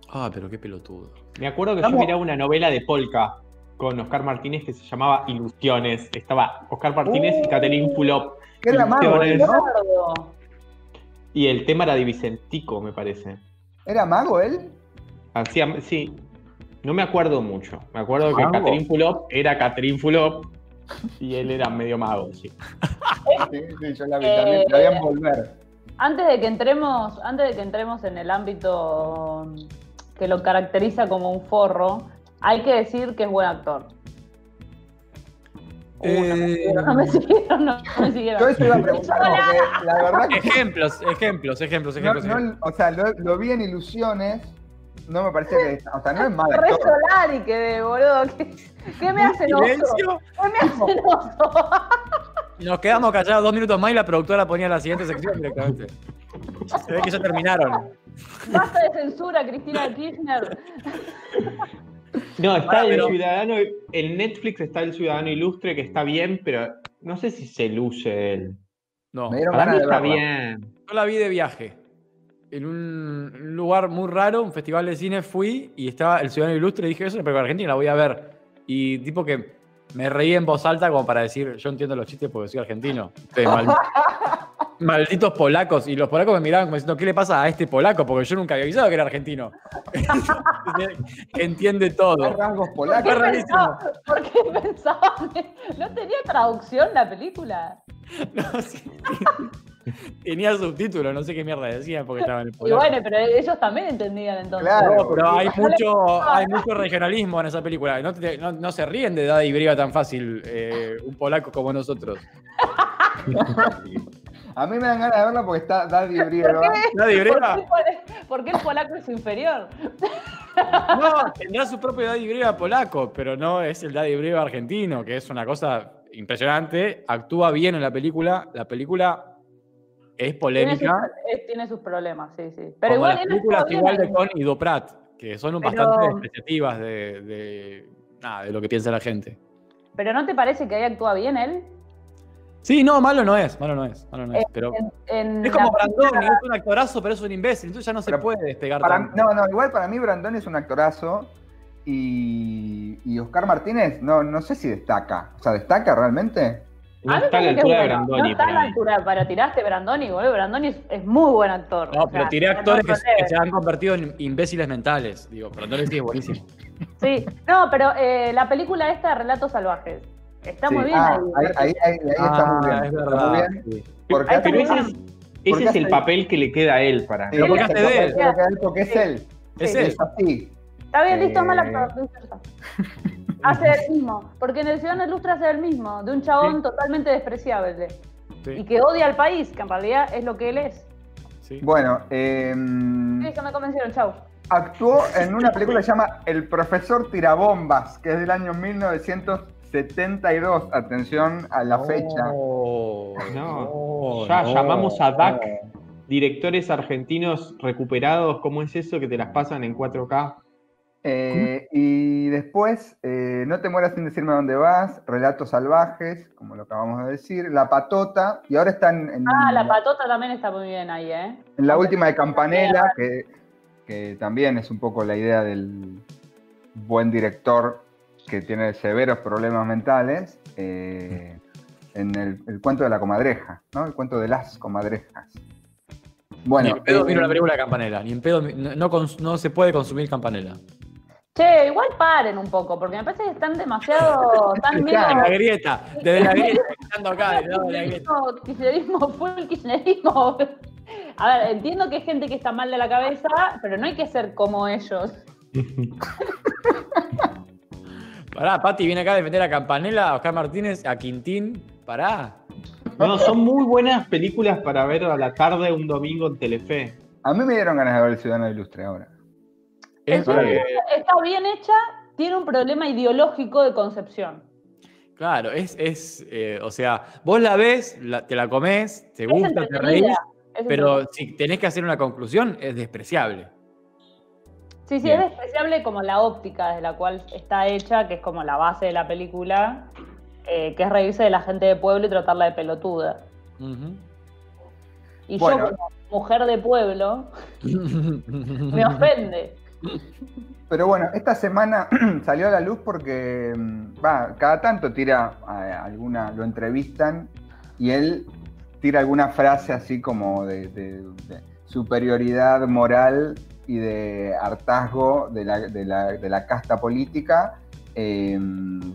Ah, pero qué pelotudo. Me acuerdo que yo miraba una novela de Polka con Oscar Martínez que se llamaba Ilusiones. Estaba Oscar Martínez y Uh. Catherine Fulop. ¿Qué mago. Y el tema era de Vicentico, me parece. ¿Era mago él? Hacía, sí, no me acuerdo mucho. Me acuerdo que. Catherine Fulop era Catherine Fulop y él era medio mago, sí. Sí, sí, yo la vi Eh, también, la en volver. Antes de que entremos, antes de que entremos en el ámbito que lo caracteriza como un forro, hay que decir que es buen actor. Uh, no me Eh, siguieron, no me siguieron, no me siguieron. Yo eso iba a preguntar, porque la verdad que Ejemplos, ejemplos, ejemplos, no- ejemplos. no- o sea, lo, lo vi en Ilusiones no me parece que. O sea, no es mal Re. Solari quedé, boludo. ¿Qué, qué me hacen oso? Silencio. ¿Qué me hacen oso? Nos quedamos callados dos minutos más y la productora ponía la siguiente sección directamente. Se ve que ya terminaron. Basta de censura, Cristina Kirchner. No, está el pero- ciudadano. En Netflix está el ciudadano ilustre que está bien, pero no sé si se luce él. No, Me dieron Para mí ganas de está verla. bien. yo la vi de viaje. En un lugar muy raro, un festival de cine, fui y estaba el Ciudadano Ilustre y dije, eso es una película argentina, la voy a ver. Y tipo que me reí en voz alta como para decir, yo entiendo los chistes porque soy argentino. Ustedes mal- malditos polacos. Y los polacos me miraban como diciendo, ¿qué le pasa a este polaco? Porque yo nunca había avisado que era argentino. Entiende todo. Hay rasgos ¿Por polacos. qué, Fue rarísimo. pensaba- por qué pensaban? que- ¿No tenía traducción la película? No, sí. Tenía subtítulos, no sé qué mierda decían porque estaban en Y polaco. bueno, pero ellos también entendían entonces. Claro. No, pero hay mucho, hay mucho regionalismo en esa película. No, te- no- no se ríen de Daddy Briga tan fácil eh, un polaco como nosotros. A mí me dan ganas de verla porque está Daddy Brieva. Daddy ¿Por Briga, qué, el pol- por qué el polaco es inferior? no, tendrá su propio Daddy Briga polaco, pero no es el Daddy Briga argentino, que es una cosa impresionante. Actúa bien en la película. La película es Tiene sus, polémica. tiene sus problemas, sí, sí. Pero como igual las películas igual de. Con y Duprat, que son Pero- bastante despreciativas de, de, nada, de lo que piensa la gente. Pero ¿no te parece que ahí actúa bien él? Sí, no, malo no es, malo no es, malo no es. Pero En- en es como Brandoni, es un actorazo, pero es un imbécil, entonces ya no se puede despegar Para- tanto. no, no, igual para mí Brandon es un actorazo y, y Oscar Martínez no, no sé si destaca. O sea, ¿destaca realmente? No A está a la altura de es. Brandoni. No está a la para altura, pero tiraste Brandoni, boludo. Brandoni es, es muy buen actor. No, O pero sea, tiré no actores que, se han convertido en imbéciles mentales. Digo, Brandoni sí es buenísimo. Sí, no, pero eh, la película esta, Relatos Salvajes, está Sí. muy bien Ah, ahí. ahí, ahí- está muy bien. Ah, es está verdad. muy bien. sí. Porque hace- Pero ese es, ese es el papel que le queda a él para. Pero porque es hace de él. él porque es Sí. él. Es Sí. él. Es así. Está bien, listo, Eh, Hace el mismo, porque en el Ciudadano Ilustre hace el mismo, de un chabón Sí. totalmente despreciable y que odia al país, que en realidad es lo que él es. sí. Bueno, Sí, ya me convencieron, chau. actuó en una película que se llama El profesor tirabombas, que es del año 1972. Atención a la fecha. No, No, ya llamamos a DAC. Directores argentinos recuperados, ¿cómo es eso que te las pasan en 4K? Eh, y después, eh, No te mueras sin decirme dónde vas, Relatos salvajes, como lo acabamos de decir, La patota, y ahora están en, Ah, la patota también está muy bien ahí, ¿eh? en la última de Campanella, que, que también es un poco la idea del buen director que tiene severos problemas mentales, eh, en el, el cuento de la comadreja, ¿no? El cuento de las comadrejas. Bueno, ni en pedo eh, miro la película de Campanella, ni en pedo, no, no se puede consumir Campanella. Che, igual paren un poco, porque me parece que están demasiado, están medio... La grieta, desde la grieta, estando acá, del lado de la grieta. Kirchnerismo, full kirchnerismo. A ver, entiendo que hay gente que está mal de la cabeza, pero no hay que ser como ellos. Pará, Pati viene acá a defender a Campanella, a Oscar Martínez, a Quintín. Pará. No, son muy buenas películas para ver a la tarde un domingo en Telefe. a mí me dieron ganas de ver El Ciudadano Ilustre ahora. Es, está bien hecha, tiene un problema ideológico de concepción. claro, es, es eh, o sea, vos la ves, la- te la comés, te Es gusta, te reís, pero si tenés que hacer una conclusión, es despreciable. Sí, sí, Bien. es despreciable como la óptica desde la cual está hecha, que es como la base de la película, eh, que es reírse de la gente de pueblo y tratarla de pelotuda. Y Bueno. yo como mujer de pueblo, me ofende. Pero bueno, esta semana salió a la luz porque mm, cada tanto tira a- alguna, lo entrevistan y él tira alguna frase así como de, superioridad moral y de hartazgo de la, de la- casta política. Eh,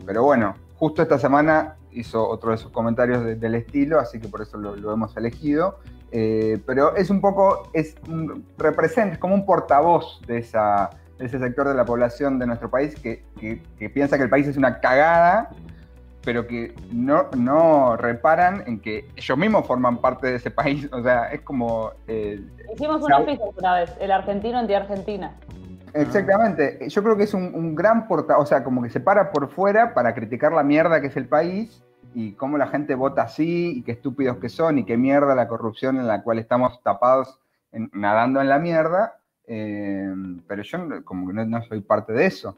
pero bueno, justo esta semana hizo otro de sus comentarios de- del estilo, así que por eso lo hemos elegido. Eh, pero es un poco, es un- representa, es como un portavoz de, esa, de ese sector de la población de nuestro país que, que- que piensa que el país es una cagada, pero que no, no reparan en que ellos mismos forman parte de ese país. O sea, es como... eh, Hicimos una fiesta una vez, el argentino anti-Argentina. Exactamente. Yo creo que es un, un gran porta, o sea, como que se para por fuera para criticar la mierda que es el país y cómo la gente vota así y qué estúpidos que son y qué mierda la corrupción en la cual estamos tapados en- nadando en la mierda. eh, pero yo como que no, no soy parte de eso.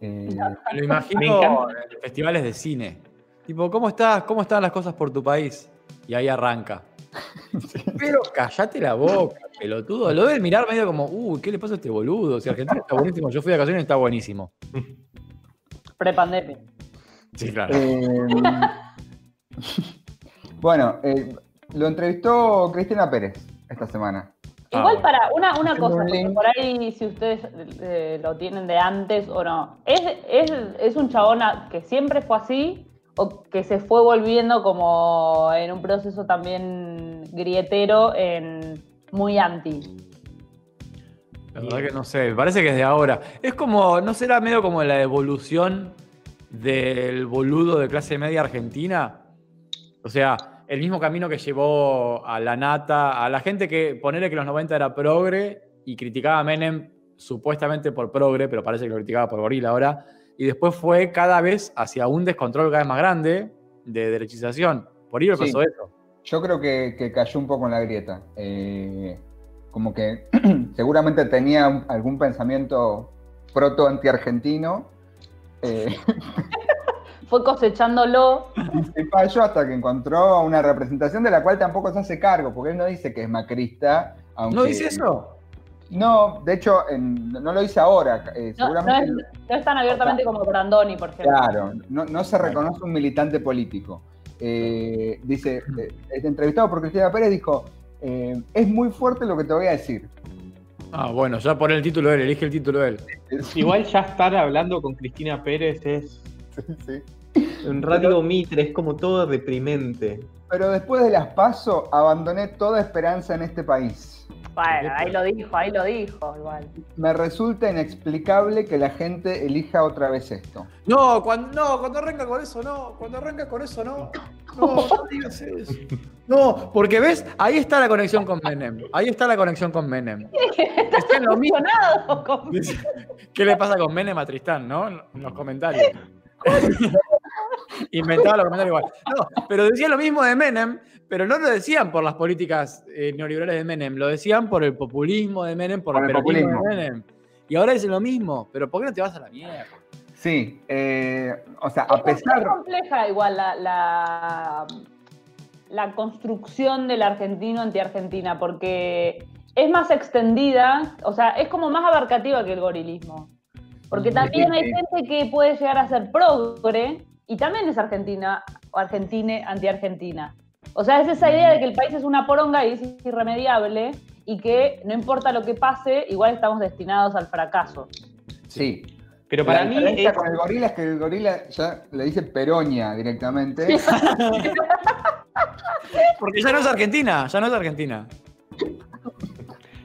Eh, lo Me imagino en festivales de cine. Tipo, ¿cómo estás? ¿Cómo están las cosas por tu país? Y ahí arranca. Pero callate la boca, pelotudo. Lo deben mirar medio como, uy, ¿qué le pasa a este boludo? Si Argentina está buenísimo, yo fui de vacaciones y está buenísimo. Prepandemia. Sí, claro. Eh, bueno, eh, lo entrevistó Cristina Pérez esta semana. Ah, Igual para una, una cosa, porque por ahí si ustedes eh, lo tienen de antes o no, ¿es, es, es un chabón que siempre fue así o que se fue volviendo como en un proceso también grietero en muy anti? La verdad que no sé, me parece que es de ahora. Es como, ¿no será medio como la evolución del boludo de clase media argentina? O sea, el mismo camino que llevó a la nata, a la gente que ponele que los 90 era progre y criticaba a Menem supuestamente por progre, pero parece que lo criticaba por gorila ahora. Y después fue cada vez hacia un descontrol cada vez más grande de derechización. Por Sí. pasó eso. Yo creo que, que cayó un poco en la grieta. Eh, como que seguramente tenía algún pensamiento proto-anti-argentino. Eh, Fue cosechándolo. y falló hasta que encontró una representación de la cual tampoco se hace cargo, porque él no dice que es macrista. Aunque, ¿No dice eso? No, de hecho, en- no lo dice ahora. eh, No, es, no es tan abiertamente como Brandoni, por ejemplo. Claro, no, no se reconoce un militante político. Eh, dice, eh, este entrevistado por Cristina Pérez dijo, eh, es muy fuerte lo que te voy a decir. Ah, bueno, ya pone el título él, elige el título él. Igual ya estar hablando con Cristina Pérez es Sí. un radio Mitre, es como todo deprimente. Pero después de las PASO, abandoné toda esperanza en este país. Bueno, ahí lo dijo, ahí lo dijo, igual. Me resulta inexplicable que la gente elija otra vez esto. No, cuando, no, cuando arranca con eso, no. Cuando arranca con eso, no. No, no digas eso. No, porque ves, ahí está la conexión con Menem. Ahí está la conexión con Menem. Decían lo mismo. Con- ¿Qué le pasa con Menem a Tristán, no? En los comentarios. Inventaba los comentarios igual. No, pero decían lo mismo de Menem, pero no lo decían por las políticas eh, neoliberales de Menem, lo decían por el populismo de Menem, por, Por el populismo. de Menem. Y ahora dicen lo mismo, pero ¿por qué no te vas a la mierda? Sí, eh, o sea, a pesar... Es compleja igual la, la, la construcción del argentino anti-argentina, porque es más extendida, o sea, es como más abarcativa que el gorilismo. Porque también hay gente que puede llegar a ser progre y también es argentina, o argentine, anti-argentina. O sea, es esa idea de que el país es una poronga y es irremediable y que no importa lo que pase, igual estamos destinados al fracaso. Sí. Pero para la mí es, con el gorila es que el gorila ya le dice peronia directamente. Porque ya no es Argentina, ya no es Argentina.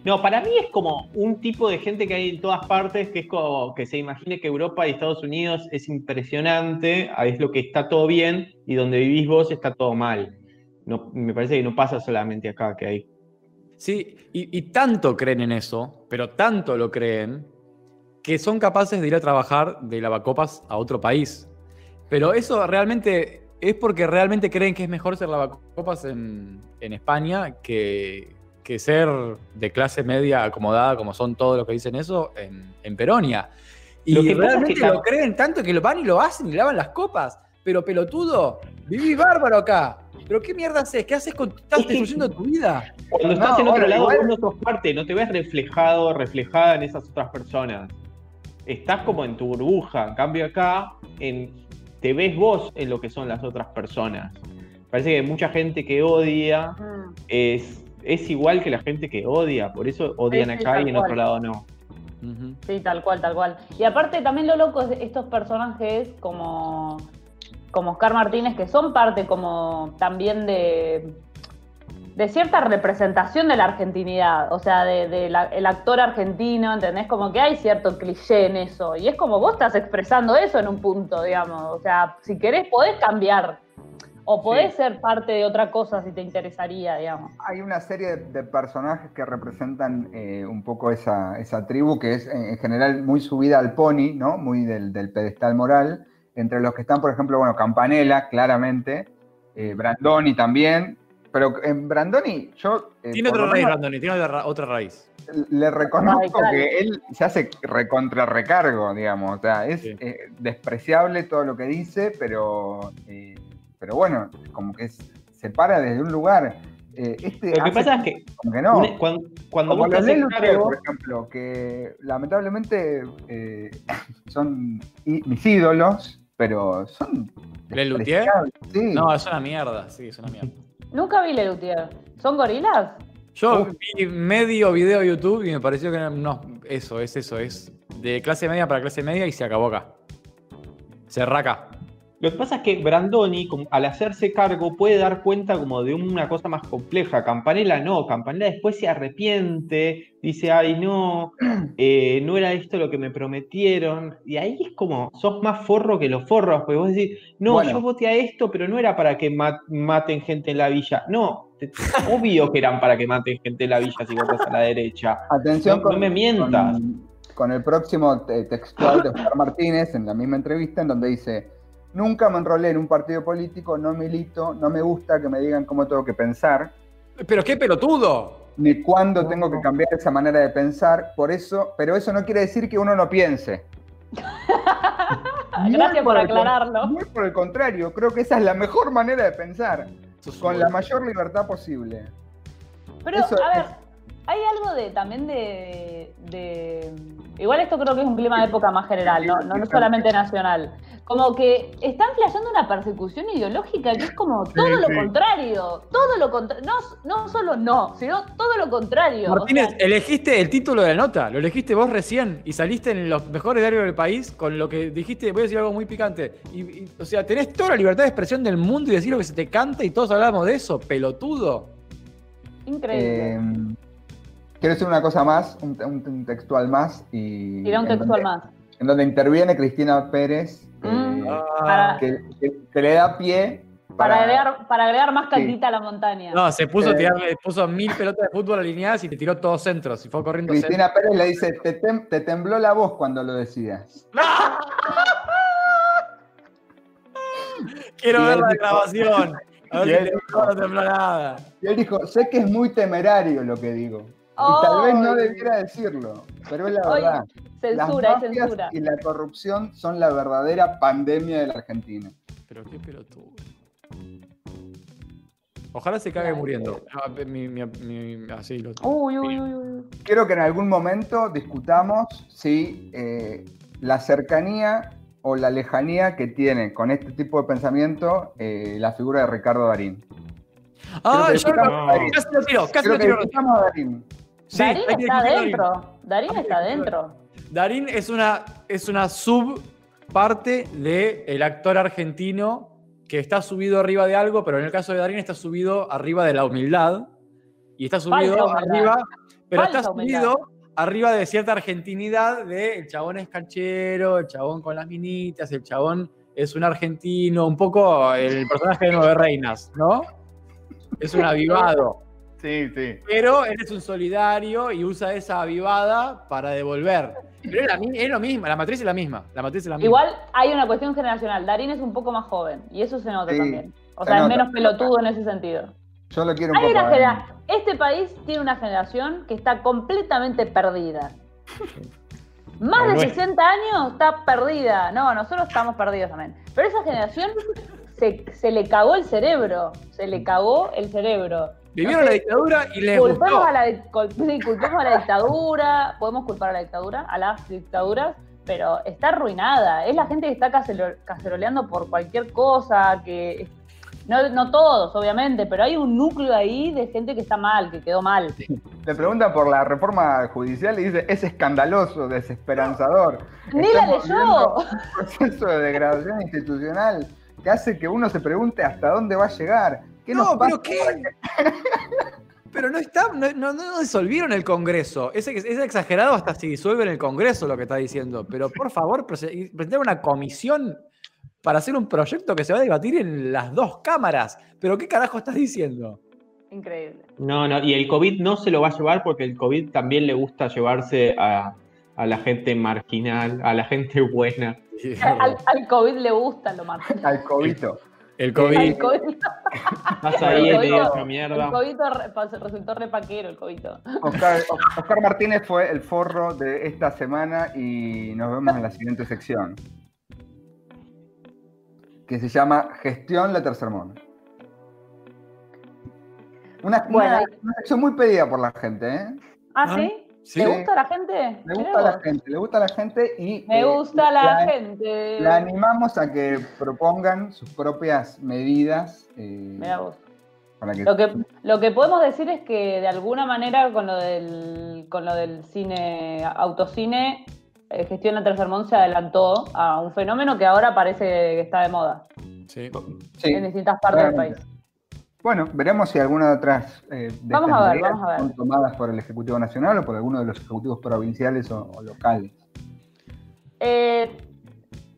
No, para mí es como un tipo de gente que hay en todas partes, que es como que se imagine que Europa y Estados Unidos es impresionante, es lo que está todo bien, y donde vivís vos está todo mal. No, me parece que no pasa solamente acá, que hay. Sí, y, tanto creen en eso, pero tanto lo creen, que son capaces de ir a trabajar de lavacopas a otro país. Pero eso realmente es porque realmente creen que es mejor ser lavacopas en España que, que ser de clase media acomodada, como son todos los que dicen eso, en, en Peronia. Y Lo que es realmente que lo creen tanto que lo van y lo hacen y lavan las copas. Pero pelotudo, viví bárbaro acá. ¿Pero qué mierda haces? ¿Qué haces con estás destruyendo tu vida? Cuando No, estás en otro lado, igual- vos no sos parte, no te ves reflejado, reflejada en esas otras personas. Estás como en tu burbuja. En cambio, acá en, te ves vos en lo que son las otras personas. Parece que hay mucha gente que odia es, es igual que la gente que odia, por eso odian acá y en cual. otro lado no. Sí, tal cual, tal cual. Y aparte también lo loco es estos personajes como, como Oscar Martínez, que son parte como también de, de cierta representación de la argentinidad, o sea, de, de actor argentino, ¿entendés? Como que hay cierto cliché en eso. Y es como vos estás expresando eso en un punto, digamos. O sea, si querés podés cambiar. O podés ser parte de otra cosa si te interesaría, digamos. Hay una serie de, personajes que representan eh, un poco esa, esa tribu que es en, en general muy subida al pony, ¿no? Muy del, del pedestal moral. Entre los que están, por ejemplo, bueno, Campanella, claramente, eh, Brandoni también. Pero en Brandoni, yo. eh, Tiene otra raíz, Brandoni, tiene otra, otra raíz. Le reconozco que él se hace recontra recargo, digamos. O sea, es Sí. eh, despreciable todo lo que dice, pero, eh, pero bueno, como que es- se para desde un lugar. Eh, este Lo que pasa es que como que no. cuando, cuando Como vos te los cargo, por ejemplo, que lamentablemente eh, son mis ídolos, pero son. Despreciables, Sí. No, es una mierda, sí, es una mierda. Nunca vi Lelutier. ¿Son gorilas? Yo vi medio video de YouTube y me pareció que era- no, eso, es eso, es de clase media para clase media y se acabó acá. Cerra acá. Lo que pasa es que Brandoni, al hacerse cargo, puede dar cuenta como de una cosa más compleja. Campanella no, Campanella después se arrepiente, dice, ay no, eh, no era esto lo que me prometieron. Y ahí es como, sos más forro que los forros, porque vos decís, no, Bueno. yo voté a esto, pero no era para que ma- maten gente en la villa. No, obvio que eran para que maten gente en la villa si votas a la derecha. Atención No- no me mientas. Con, con el próximo te- textual de Oscar Martínez en la misma entrevista, en donde dice: Nunca me enrolé en un partido político, no milito, no me gusta que me digan cómo tengo que pensar, Pero qué pelotudo. ni cuándo tengo que cambiar esa manera de pensar. Por eso, pero eso no quiere decir que uno no piense. Gracias por aclararlo. Muy por el contrario, creo que esa es la mejor manera de pensar, con la mayor libertad posible. Pero, Eso a ver, hay algo de también de, de- Igual esto creo que es un clima de época más general, no, no, no solamente nacional. Como que están flasheando una persecución ideológica que es como todo lo sí. contrario. Todo lo contrario. No, no solo no, sino todo lo contrario. O Martínez, sea, elegiste el título de la nota, lo elegiste vos recién y saliste en los mejores diarios del país con lo que dijiste, voy a decir algo muy picante. Y, y, o sea, tenés toda la libertad de expresión del mundo y decir lo que se te canta y todos hablamos de eso, pelotudo. increíble. Eh, quiero decir una cosa más, un, un- un textual más. Y Tira un textual donde- más. En donde interviene Cristina Pérez, Mm. eh, Para, que, que- que le da pie para agregar, para agregar más caldita a la montaña. No, se puso, a Eh. tirarle- puso mil pelotas de fútbol alineadas y te tiró todos centros y fue corriendo. Cristina Pérez le dice, te, tem- te tembló la voz cuando lo decías. Quiero Y ver la dijo- grabación. A ver y si él te dijo- no tembló nada. Y él dijo, sé que es muy temerario lo que digo. Y tal vez no debiera decirlo, pero es la Ay, verdad. Censura, Las censura. y la corrupción son la verdadera pandemia de la Argentina. Pero qué pelotudo. Ojalá se cague muriendo. Mi- mi- mi- así lo Uy, uy, uy, uy. Quiero que en algún momento discutamos si eh, la cercanía o la lejanía que tiene con este tipo de pensamiento eh, la figura de Ricardo Darín. Ah, yo Darín. casi lo tiro, casi lo tiro. Darín. Sí, está discutir Darín. adentro. Darín está adentro. Darín es una, es una subparte del actor argentino que está subido arriba de algo, pero en el caso de Darín está subido arriba de la humildad. Y está subido Falsa humildad. arriba, pero Falsa está humildad. subido arriba de cierta argentinidad de el chabón es canchero, el chabón con las minitas, el chabón es un argentino, un poco el personaje de Nueve Reinas, ¿no? Es un avivado. Sí, sí. Pero él es un solidario y usa esa avivada para devolver. Pero es, la es lo mismo, la matriz es la misma. La matriz es la misma. Igual hay una cuestión generacional. Darín es un poco más joven y eso se nota Sí, también. O se sea, es menos pelotudo en ese sentido. Yo lo quiero un Hay poco. una genera- Este país tiene una generación que está completamente perdida. Más No, de no es- 60 años está perdida. No, nosotros estamos perdidos también. Pero esa generación se, se le cagó el cerebro. Se le cagó el cerebro. Vivieron la dictadura y les Culpemos gustó. a, la, sí, a la dictadura, podemos culpar a la dictadura, a las dictaduras, pero está arruinada. Es la gente que está caceroleando por cualquier cosa, que no, no todos, obviamente, pero hay un núcleo ahí de gente que está mal, que quedó mal. Le preguntan por la reforma judicial y dice, es escandaloso, desesperanzador. Ni la leyó. Un proceso de degradación institucional que hace que uno se pregunte hasta dónde va a llegar. ¿Qué nos No, pero pasa ¿qué? Pero no está, no, no, no disolvieron el Congreso. Es, es exagerado hasta si disuelven el Congreso lo que está diciendo. Pero por favor, prese- presentar una comisión para hacer un proyecto que se va a debatir en las dos cámaras. ¿Pero qué carajo estás diciendo? Increíble. No, no, y el COVID no se lo va a llevar porque el COVID también le gusta llevarse a, a la gente marginal, a la gente buena. Al, al COVID le gusta lo más. Al cobito. El COVID. COVID, Estás ahí El COVID- esa el mierda. COVID resultó repaquero, el COVID. Oscar, Oscar Martínez fue el forro de esta semana y nos vemos en la siguiente sección. Que se llama Gestión la Tercermón. Una, Bueno. una- una sección muy pedida por la gente, ¿eh? ¿Ah, Ah, sí? Sí. ¿Le gusta a la gente? Le gusta a la gente, le gusta a la gente y Me eh, gusta la, la- gente. La animamos a que propongan sus propias medidas eh, Mirá vos. para que Lo que, lo que podemos decir es que de alguna manera con lo del, con lo del cine, autocine, eh, Gestión la se adelantó a un fenómeno que ahora parece que está de moda Sí. sí, en distintas partes del país. Bueno, veremos si alguna de otras eh, de Vamos estas a ver, medidas vamos a ver. son tomadas por el Ejecutivo Nacional o por alguno de los ejecutivos provinciales o, o locales. Eh,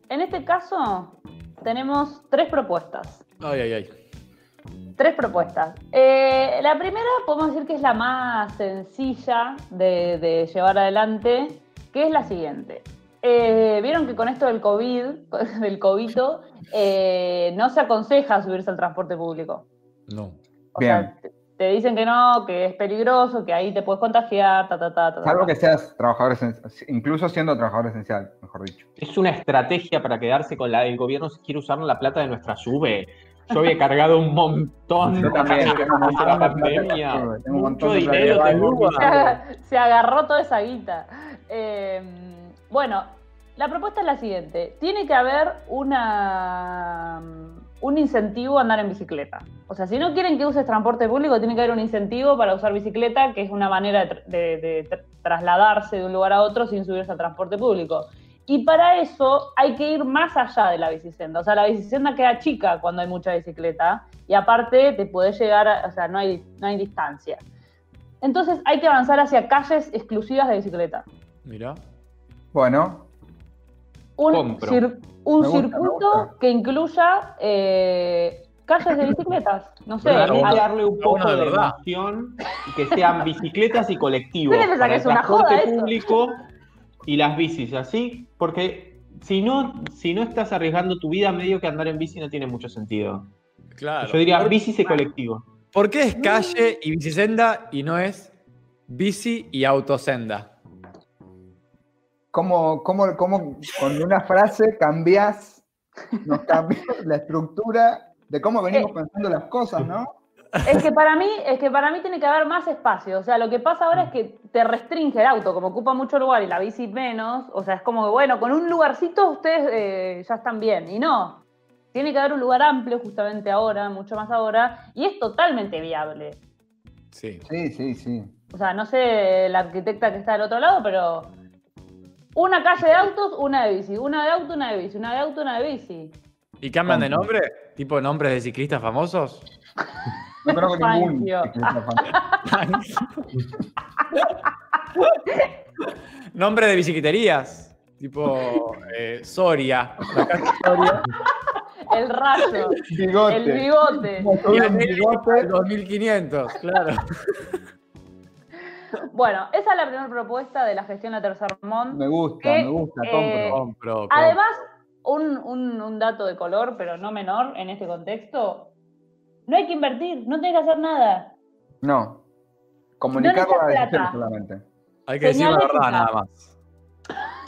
en este caso tenemos tres propuestas. Ay, ay, ay. Tres propuestas. Eh, la primera podemos decir que es la más sencilla de, de llevar adelante, que es la siguiente. Eh, Vieron que con esto del COVID, del COVID, eh, no se aconseja subirse al transporte público. No. O Bien. sea, te, dicen que no, que es peligroso, que ahí te puedes contagiar, ta, ta, ta, ta. Salvo que seas trabajador esencial, incluso siendo trabajador esencial, mejor dicho. Es una estrategia para quedarse con la. El gobierno quiere usar la plata de nuestra sube. Yo había cargado un montón Yo también, durante tengo un montón la de plata pandemia. sube, tengo un montón Mucho de dinero se, aga- se agarró toda esa guita. Eh, bueno, la propuesta es la siguiente. Tiene que haber una, un incentivo a andar en bicicleta. O sea, si no quieren que uses transporte público, tiene que haber un incentivo para usar bicicleta, que es una manera de, tr- de- de tr- trasladarse de un lugar a otro sin subirse al transporte público. Y para eso hay que ir más allá de la bicisenda. O sea, la bicisenda queda chica cuando hay mucha bicicleta y aparte te puede llegar, a- o sea, no hay, no hay distancia. Entonces hay que avanzar hacia calles exclusivas de bicicleta. Mira. Bueno, Un, Compro. Un gusta, circuito que incluya eh, calles de bicicletas. No sé. A- darle un poco de verdad. emoción y que sean bicicletas y colectivos. ¿Qué para que el es una transporte joda esto? público y las bicis, así, porque si no, si no estás arriesgando tu vida, medio que andar en bici no tiene mucho sentido. Claro. Yo diría bicis y colectivo. ¿Por qué es calle y bicisenda y no es bici y autosenda? ¿Cómo, cómo, cómo con una frase cambias, nos cambias la estructura de cómo venimos Eh. pensando las cosas, ¿no? Es que para mí, es que para mí tiene que haber más espacio. O sea, lo que pasa ahora es que te restringe el auto, como ocupa mucho lugar y la bici menos. O sea, es como que, bueno, con un lugarcito ustedes eh, ya están bien. Y no. Tiene que haber un lugar amplio justamente ahora, mucho más ahora, y es totalmente viable. Sí. Sí, sí, sí. O sea, no sé la arquitecta que está del otro lado, pero una calle de autos, una de bici. Una de auto, una de bici. Una de auto, una de bici. ¿Y cambian de nombre? ¿Tipo nombres de ciclistas famosos? No conozco ningún. Fangio. ciclista famoso. Nombre de bicicleterías. Tipo eh, Soria. La calle Soria. El rayo, Bigote. el bigote. América, bigote. 2500, claro. Bueno, esa es la primera propuesta de la gestión de Tercermont. Me gusta, Que, me gusta, eh, compro. Compro, compro. Además, un, un- un dato de color, pero no menor en este contexto. No hay que invertir, no tenés que hacer nada. No. Comunicar No la decisión plata. solamente. Hay que decir la verdad nada más.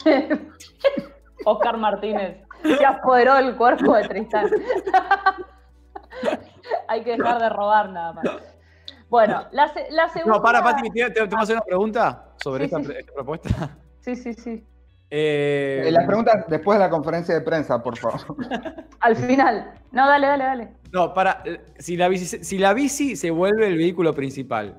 Oscar Martínez se apoderó del cuerpo de Tristán. hay que dejar de robar nada más. Bueno, la, se- la segunda. No, para, Pati, ¿te, te, te voy a hacer una pregunta sobre Sí, esta, sí. esta propuesta? Sí, sí, sí. Eh, Eh, las preguntas después de la conferencia de prensa, por favor. Al final. No, dale, dale, dale. No, para, eh, si la, bici, si la bici se vuelve el vehículo principal,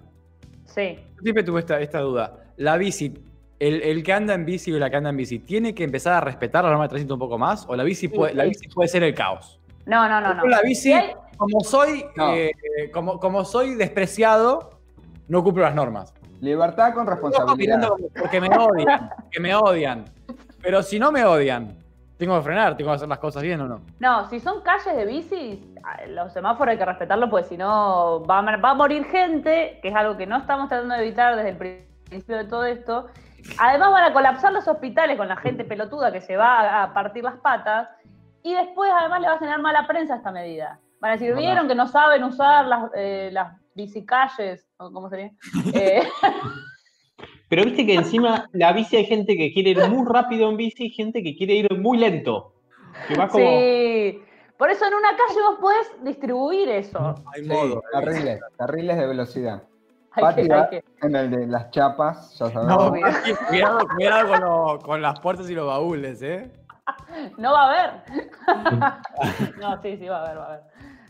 Sí. yo siempre tuve esta, esta duda. La bici, el, el que anda en bici o la que anda en bici, ¿tiene que empezar a respetar la norma de tránsito un poco más? ¿O la bici, puede, la sí. bici puede ser el caos? No, no, no, no. La bici, Si hay- como soy, No. eh, como, como soy despreciado, no cumplo las normas. Libertad con responsabilidad. mirando como- porque me odian, que me odian. Pero si no me odian, Tengo que frenar, tengo que hacer las cosas bien o no. No, si son calles de bicis, los semáforos hay que respetarlos, porque si no va a, va a morir gente, que es algo que no estamos tratando de evitar desde el principio de todo esto. Además van a colapsar los hospitales con la gente pelotuda que se va a- a partir las patas. Y después además le va a generar mala prensa esta medida. Van a decir, Verdad. vieron que no saben usar las, eh, las bicicalles, o cómo sería. Eh, Pero viste que encima la bici hay gente que quiere ir muy rápido en bici y gente que quiere ir muy lento. Que va como. sí. Por eso en una calle vos podés distribuir eso. Hay Sí, modo. carriles, carriles de velocidad. Hay Pati que- va hay que- en el de las chapas, ya sabemos. No, cuidado, cuidado con, lo- con las puertas y los baúles, ¿eh? No va a haber. no, sí, sí, va a haber, va a haber.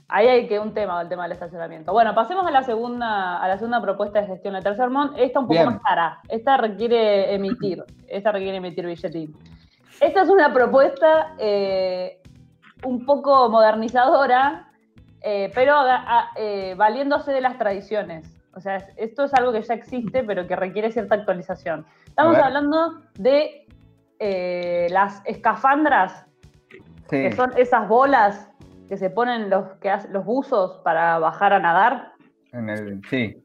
Ahí hay que un tema, el tema del estacionamiento. Bueno, pasemos a la segunda, a la segunda propuesta de gestión del tercer mon. Esta un poco Bien. más cara. Esta requiere emitir. Esta requiere emitir billetín. Esta es una propuesta eh, un poco modernizadora, eh, pero a- eh, valiéndose de las tradiciones. O sea, es- esto es algo que ya existe, pero que requiere cierta actualización. Estamos hablando de las escafandras Sí, que son esas bolas que se ponen los, que los buzos para bajar a nadar. en el, sí.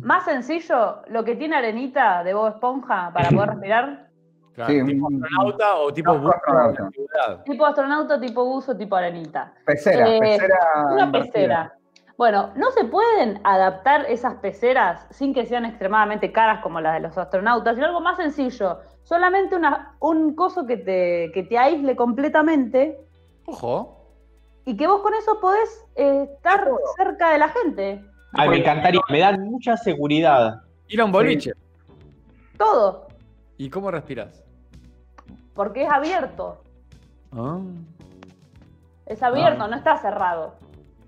Más sencillo, lo que tiene arenita de Bob Esponja para poder respirar. Claro, Sí, tipo un- astronauta o tipo No, buzo astronauta. Tipo astronauta, tipo buzo, tipo arenita. Pecera, Eh, pecera. Una invertida. pecera. Bueno, ¿no se pueden adaptar esas peceras sin que sean extremadamente caras como las de los astronautas, sino algo más sencillo? Solamente una, un coso que te, que te aísle completamente Ojo. Y que vos con eso podés eh, estar cerca de la gente. Ay, me encantaría, me dan mucha seguridad. Ir a un boliche. Todo. ¿Y cómo respiras? Porque es abierto. Ah, Es abierto, no está cerrado.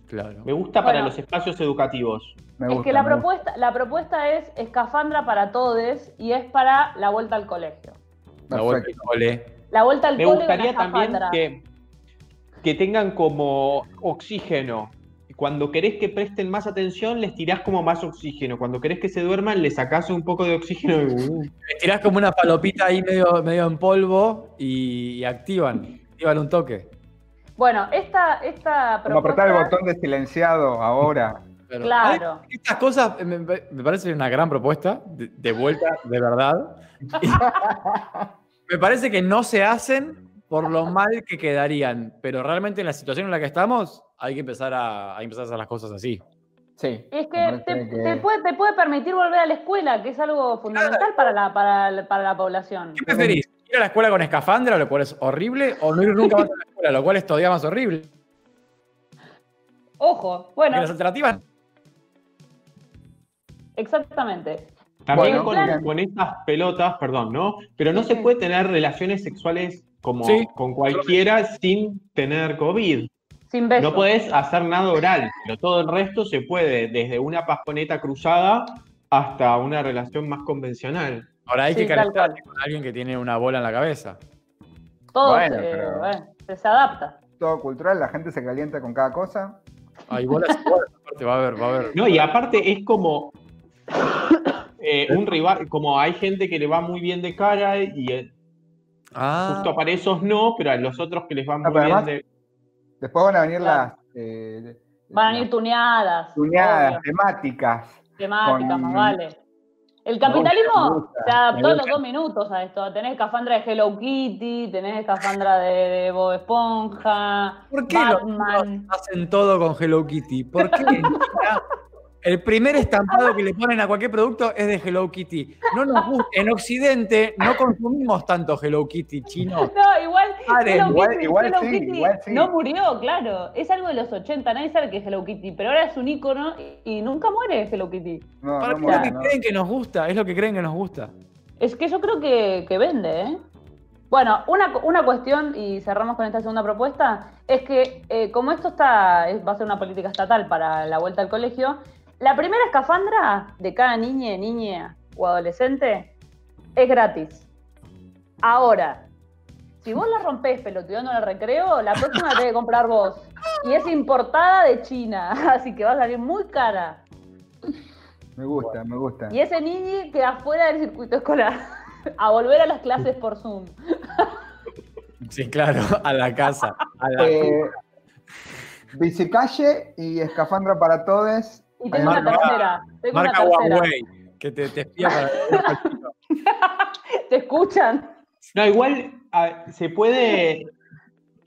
claro. Me gusta para Bueno. los espacios educativos. Me es que la me gusta. propuesta, la propuesta es escafandra para todos y es para la vuelta al colegio. La vuelta al cole. La vuelta al Me cole gustaría con la también escafandra. que, que tengan como oxígeno. Cuando querés que presten más atención, les tirás como más oxígeno. Cuando querés que se duerman, les sacás un poco de oxígeno. y, uh, Le tirás como una palopita ahí medio, medio en polvo y, y activan. Activan un toque. Bueno, esta, esta Como propuesta... apretar el botón de silenciado ahora. Pero Claro. estas cosas eh, me, me parece una gran propuesta, de, de vuelta, de verdad. Me parece que no se hacen por lo mal que quedarían, pero realmente en la situación en la que estamos hay que empezar a, empezar a hacer las cosas así. Sí. Es que te, que- te puede, te puede permitir volver a la escuela, que es algo fundamental para la, para, para la población. ¿Qué preferís? ¿Ir a la escuela con escafandra, lo cual es horrible, o no ir nunca más a la escuela, lo cual es todavía más horrible? Ojo, Y bueno, las alternativas, exactamente. También Bueno, con, con estas pelotas, perdón, ¿no? Pero no Sí, se puede tener relaciones sexuales como Sí. con cualquiera sin tener COVID. Sin. No podés hacer nada oral, pero todo el resto se puede, desde una pasponeta cruzada hasta una relación más convencional. ahora hay Sí, que calentarse con alguien que tiene una bola en la cabeza. Todo Bueno, se, pero- bueno, se- se adapta. Todo cultural, la gente se calienta con cada cosa. Hay bolas y bolas, aparte va a haber, va a haber. No, y aparte es como eh, un rival, como hay gente que le va muy bien de cara y eh, Ah, justo para esos no, pero a los otros que les va muy pero bien además- de... Después van a venir Claro. las, eh, Van a ir tuneadas. tuneadas, obvio, temáticas. temáticas, con- más vale. El capitalismo gusta, se adaptó en los dos minutos a esto. Tenés escafandra de Hello Kitty, tenés escafandra de, de Bob Esponja, ¿Por qué Batman. hacen todo con Hello Kitty? ¿Por qué en China el primer estampado que le ponen a cualquier producto es de Hello Kitty? No nos gusta. En Occidente no consumimos tanto Hello Kitty chino. No, igual, Paren, Hello igual- Kitty, igual Hello sí, Kitty igual sí. no murió, claro. Es algo de los 80, nadie sabe que es Hello Kitty, pero ahora es un icono y, y nunca muere Hello Kitty. No, ¿Para no qué es lo muere, que no. creen que nos gusta? Es lo que creen que nos gusta. Es que yo creo que, que vende, ¿eh? Bueno, una, una cuestión, y cerramos con esta segunda propuesta, es que eh, como esto está, es- va a ser una política estatal para la vuelta al colegio, la primera escafandra de cada niña, niña o adolescente es gratis. Ahora, si vos la rompés peloteando en el recreo, la próxima la tenés que comprar vos. Y es importada de China, así que va a salir muy cara. Me gusta, me gusta. Y ese niño queda fuera del circuito escolar. A volver a las clases por Zoom. Sí, claro, a la casa. A la... Eh, bicicalle y escafandra para todos. Y tengo una Marca- tercera. Tengo una Marca tercera. Huawei, que te, te espía para... ¿Te escuchan? No, igual a- se puede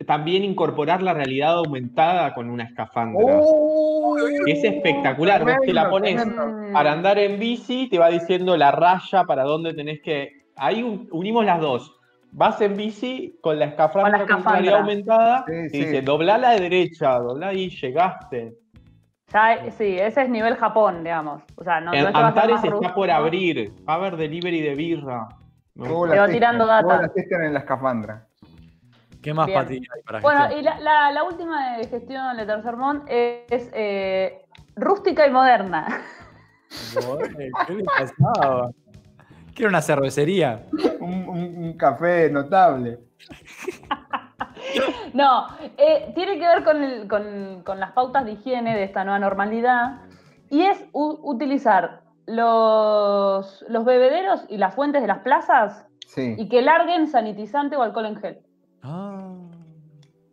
también incorporar la realidad aumentada con una escafandra. que es espectacular. Vos te la pones tremendo. para andar en bici, te va diciendo la raya para dónde tenés que. Ahí un- unimos las dos. Vas en bici con la escafandra Con la con, escafandra. realidad aumentada Sí, y sí. dice, doblá a la derecha, doblá ahí, llegaste. Ya, sí, ese es nivel Japón, digamos. O sea, no, no Antares está por abrir. Va a haber delivery de birra. Te va tirando data. en la escafandra. ¿Qué más Bien. patillas hay para Bueno, gestión? y la, la- la última de gestión de Tercermont es eh, rústica y moderna. Joder, ¿Qué le pasaba? Quiero una cervecería. Un, un- un café notable. No, eh, tiene que ver con, el- con- con las pautas de higiene de esta nueva normalidad y es utilizar los, los bebederos y las fuentes de las plazas Sí. y que larguen sanitizante o alcohol en gel. Ah.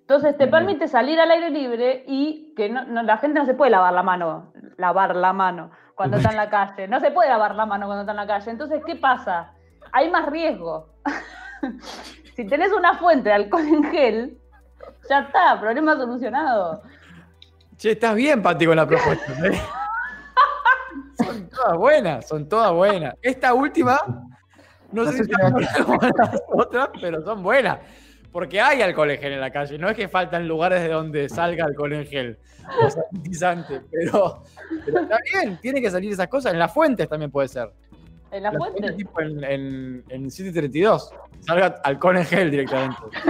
Entonces te permite salir al aire libre y que no, no- la gente no se puede lavar la mano, lavar la mano cuando está en la calle. No se puede lavar la mano cuando está en la calle. Entonces, ¿qué pasa? Hay más riesgo. si tenés una fuente de alcohol en gel, ya está, problema solucionado. Che, estás bien, Pati, con la propuesta. ¿eh? son todas buenas, son todas buenas. Esta última, no, No sé si como las otras, pero son buenas. Porque hay alcohol en gel en la calle, no es que faltan lugares de donde salga alcohol en gel o sanitizante, pero, pero está bien, tiene que salir esas cosas. En las fuentes también puede ser. En la Las fuente. tipo en, en, en City 32, salga alcohol en gel directamente.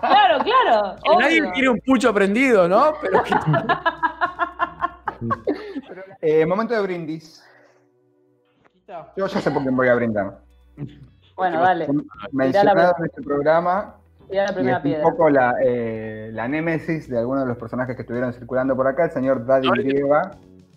Claro, claro. Que nadie quiere un pucho prendido, ¿no? Pero que Eh, momento de brindis. Yo ya sé por quién voy a brindar. Bueno, dale. Mencionado en este programa, la y primera es un piedra. poco la, eh, la némesis de algunos de los personajes que estuvieron circulando por acá, el señor Daddy Griega.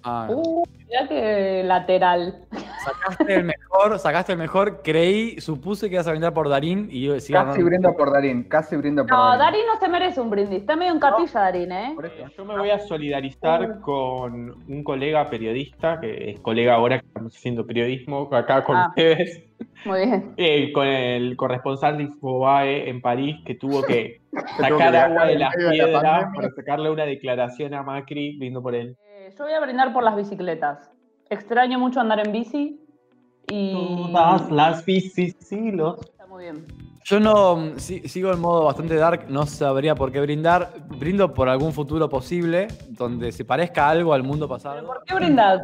Ah, Uh, mirá que lateral. Sacaste el mejor, sacaste el mejor, creí, supuse que ibas a brindar por Darín y yo decía. Casi brindo por Darín, casi brindo por No, Darín. Darín no se merece un brindis. Está medio en capilla, Darín, ¿eh? Por eso. Yo me voy a solidarizar con un colega periodista, que es colega ahora que estamos haciendo periodismo acá con Ah. ustedes, Muy bien. eh, con el corresponsal de Infobae en París, que tuvo que sacar agua de las piedras para sacarle una declaración a Macri, brindo por él. Eh, yo voy a brindar por las bicicletas. Extraño mucho andar en bici y. Todas las bicis, sí, los Está muy bien. Yo no mm, si- sigo en modo bastante dark, no sabría por qué brindar. Brindo por algún futuro posible, donde se parezca algo al mundo ¿Pero pasado. por qué brindás?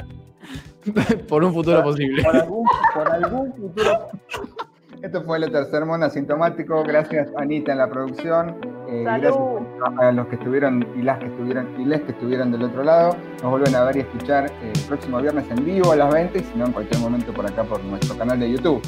por un futuro posible. Por algún, por algún futuro. Esto fue el tercer mono asintomático. Gracias, Anita, en la producción. Eh, gracias a los que estuvieron y las que estuvieron y les que estuvieron del otro lado. Nos vuelven a ver y escuchar eh, el próximo viernes en vivo a las 20 y si no, en cualquier momento por acá por nuestro canal de YouTube.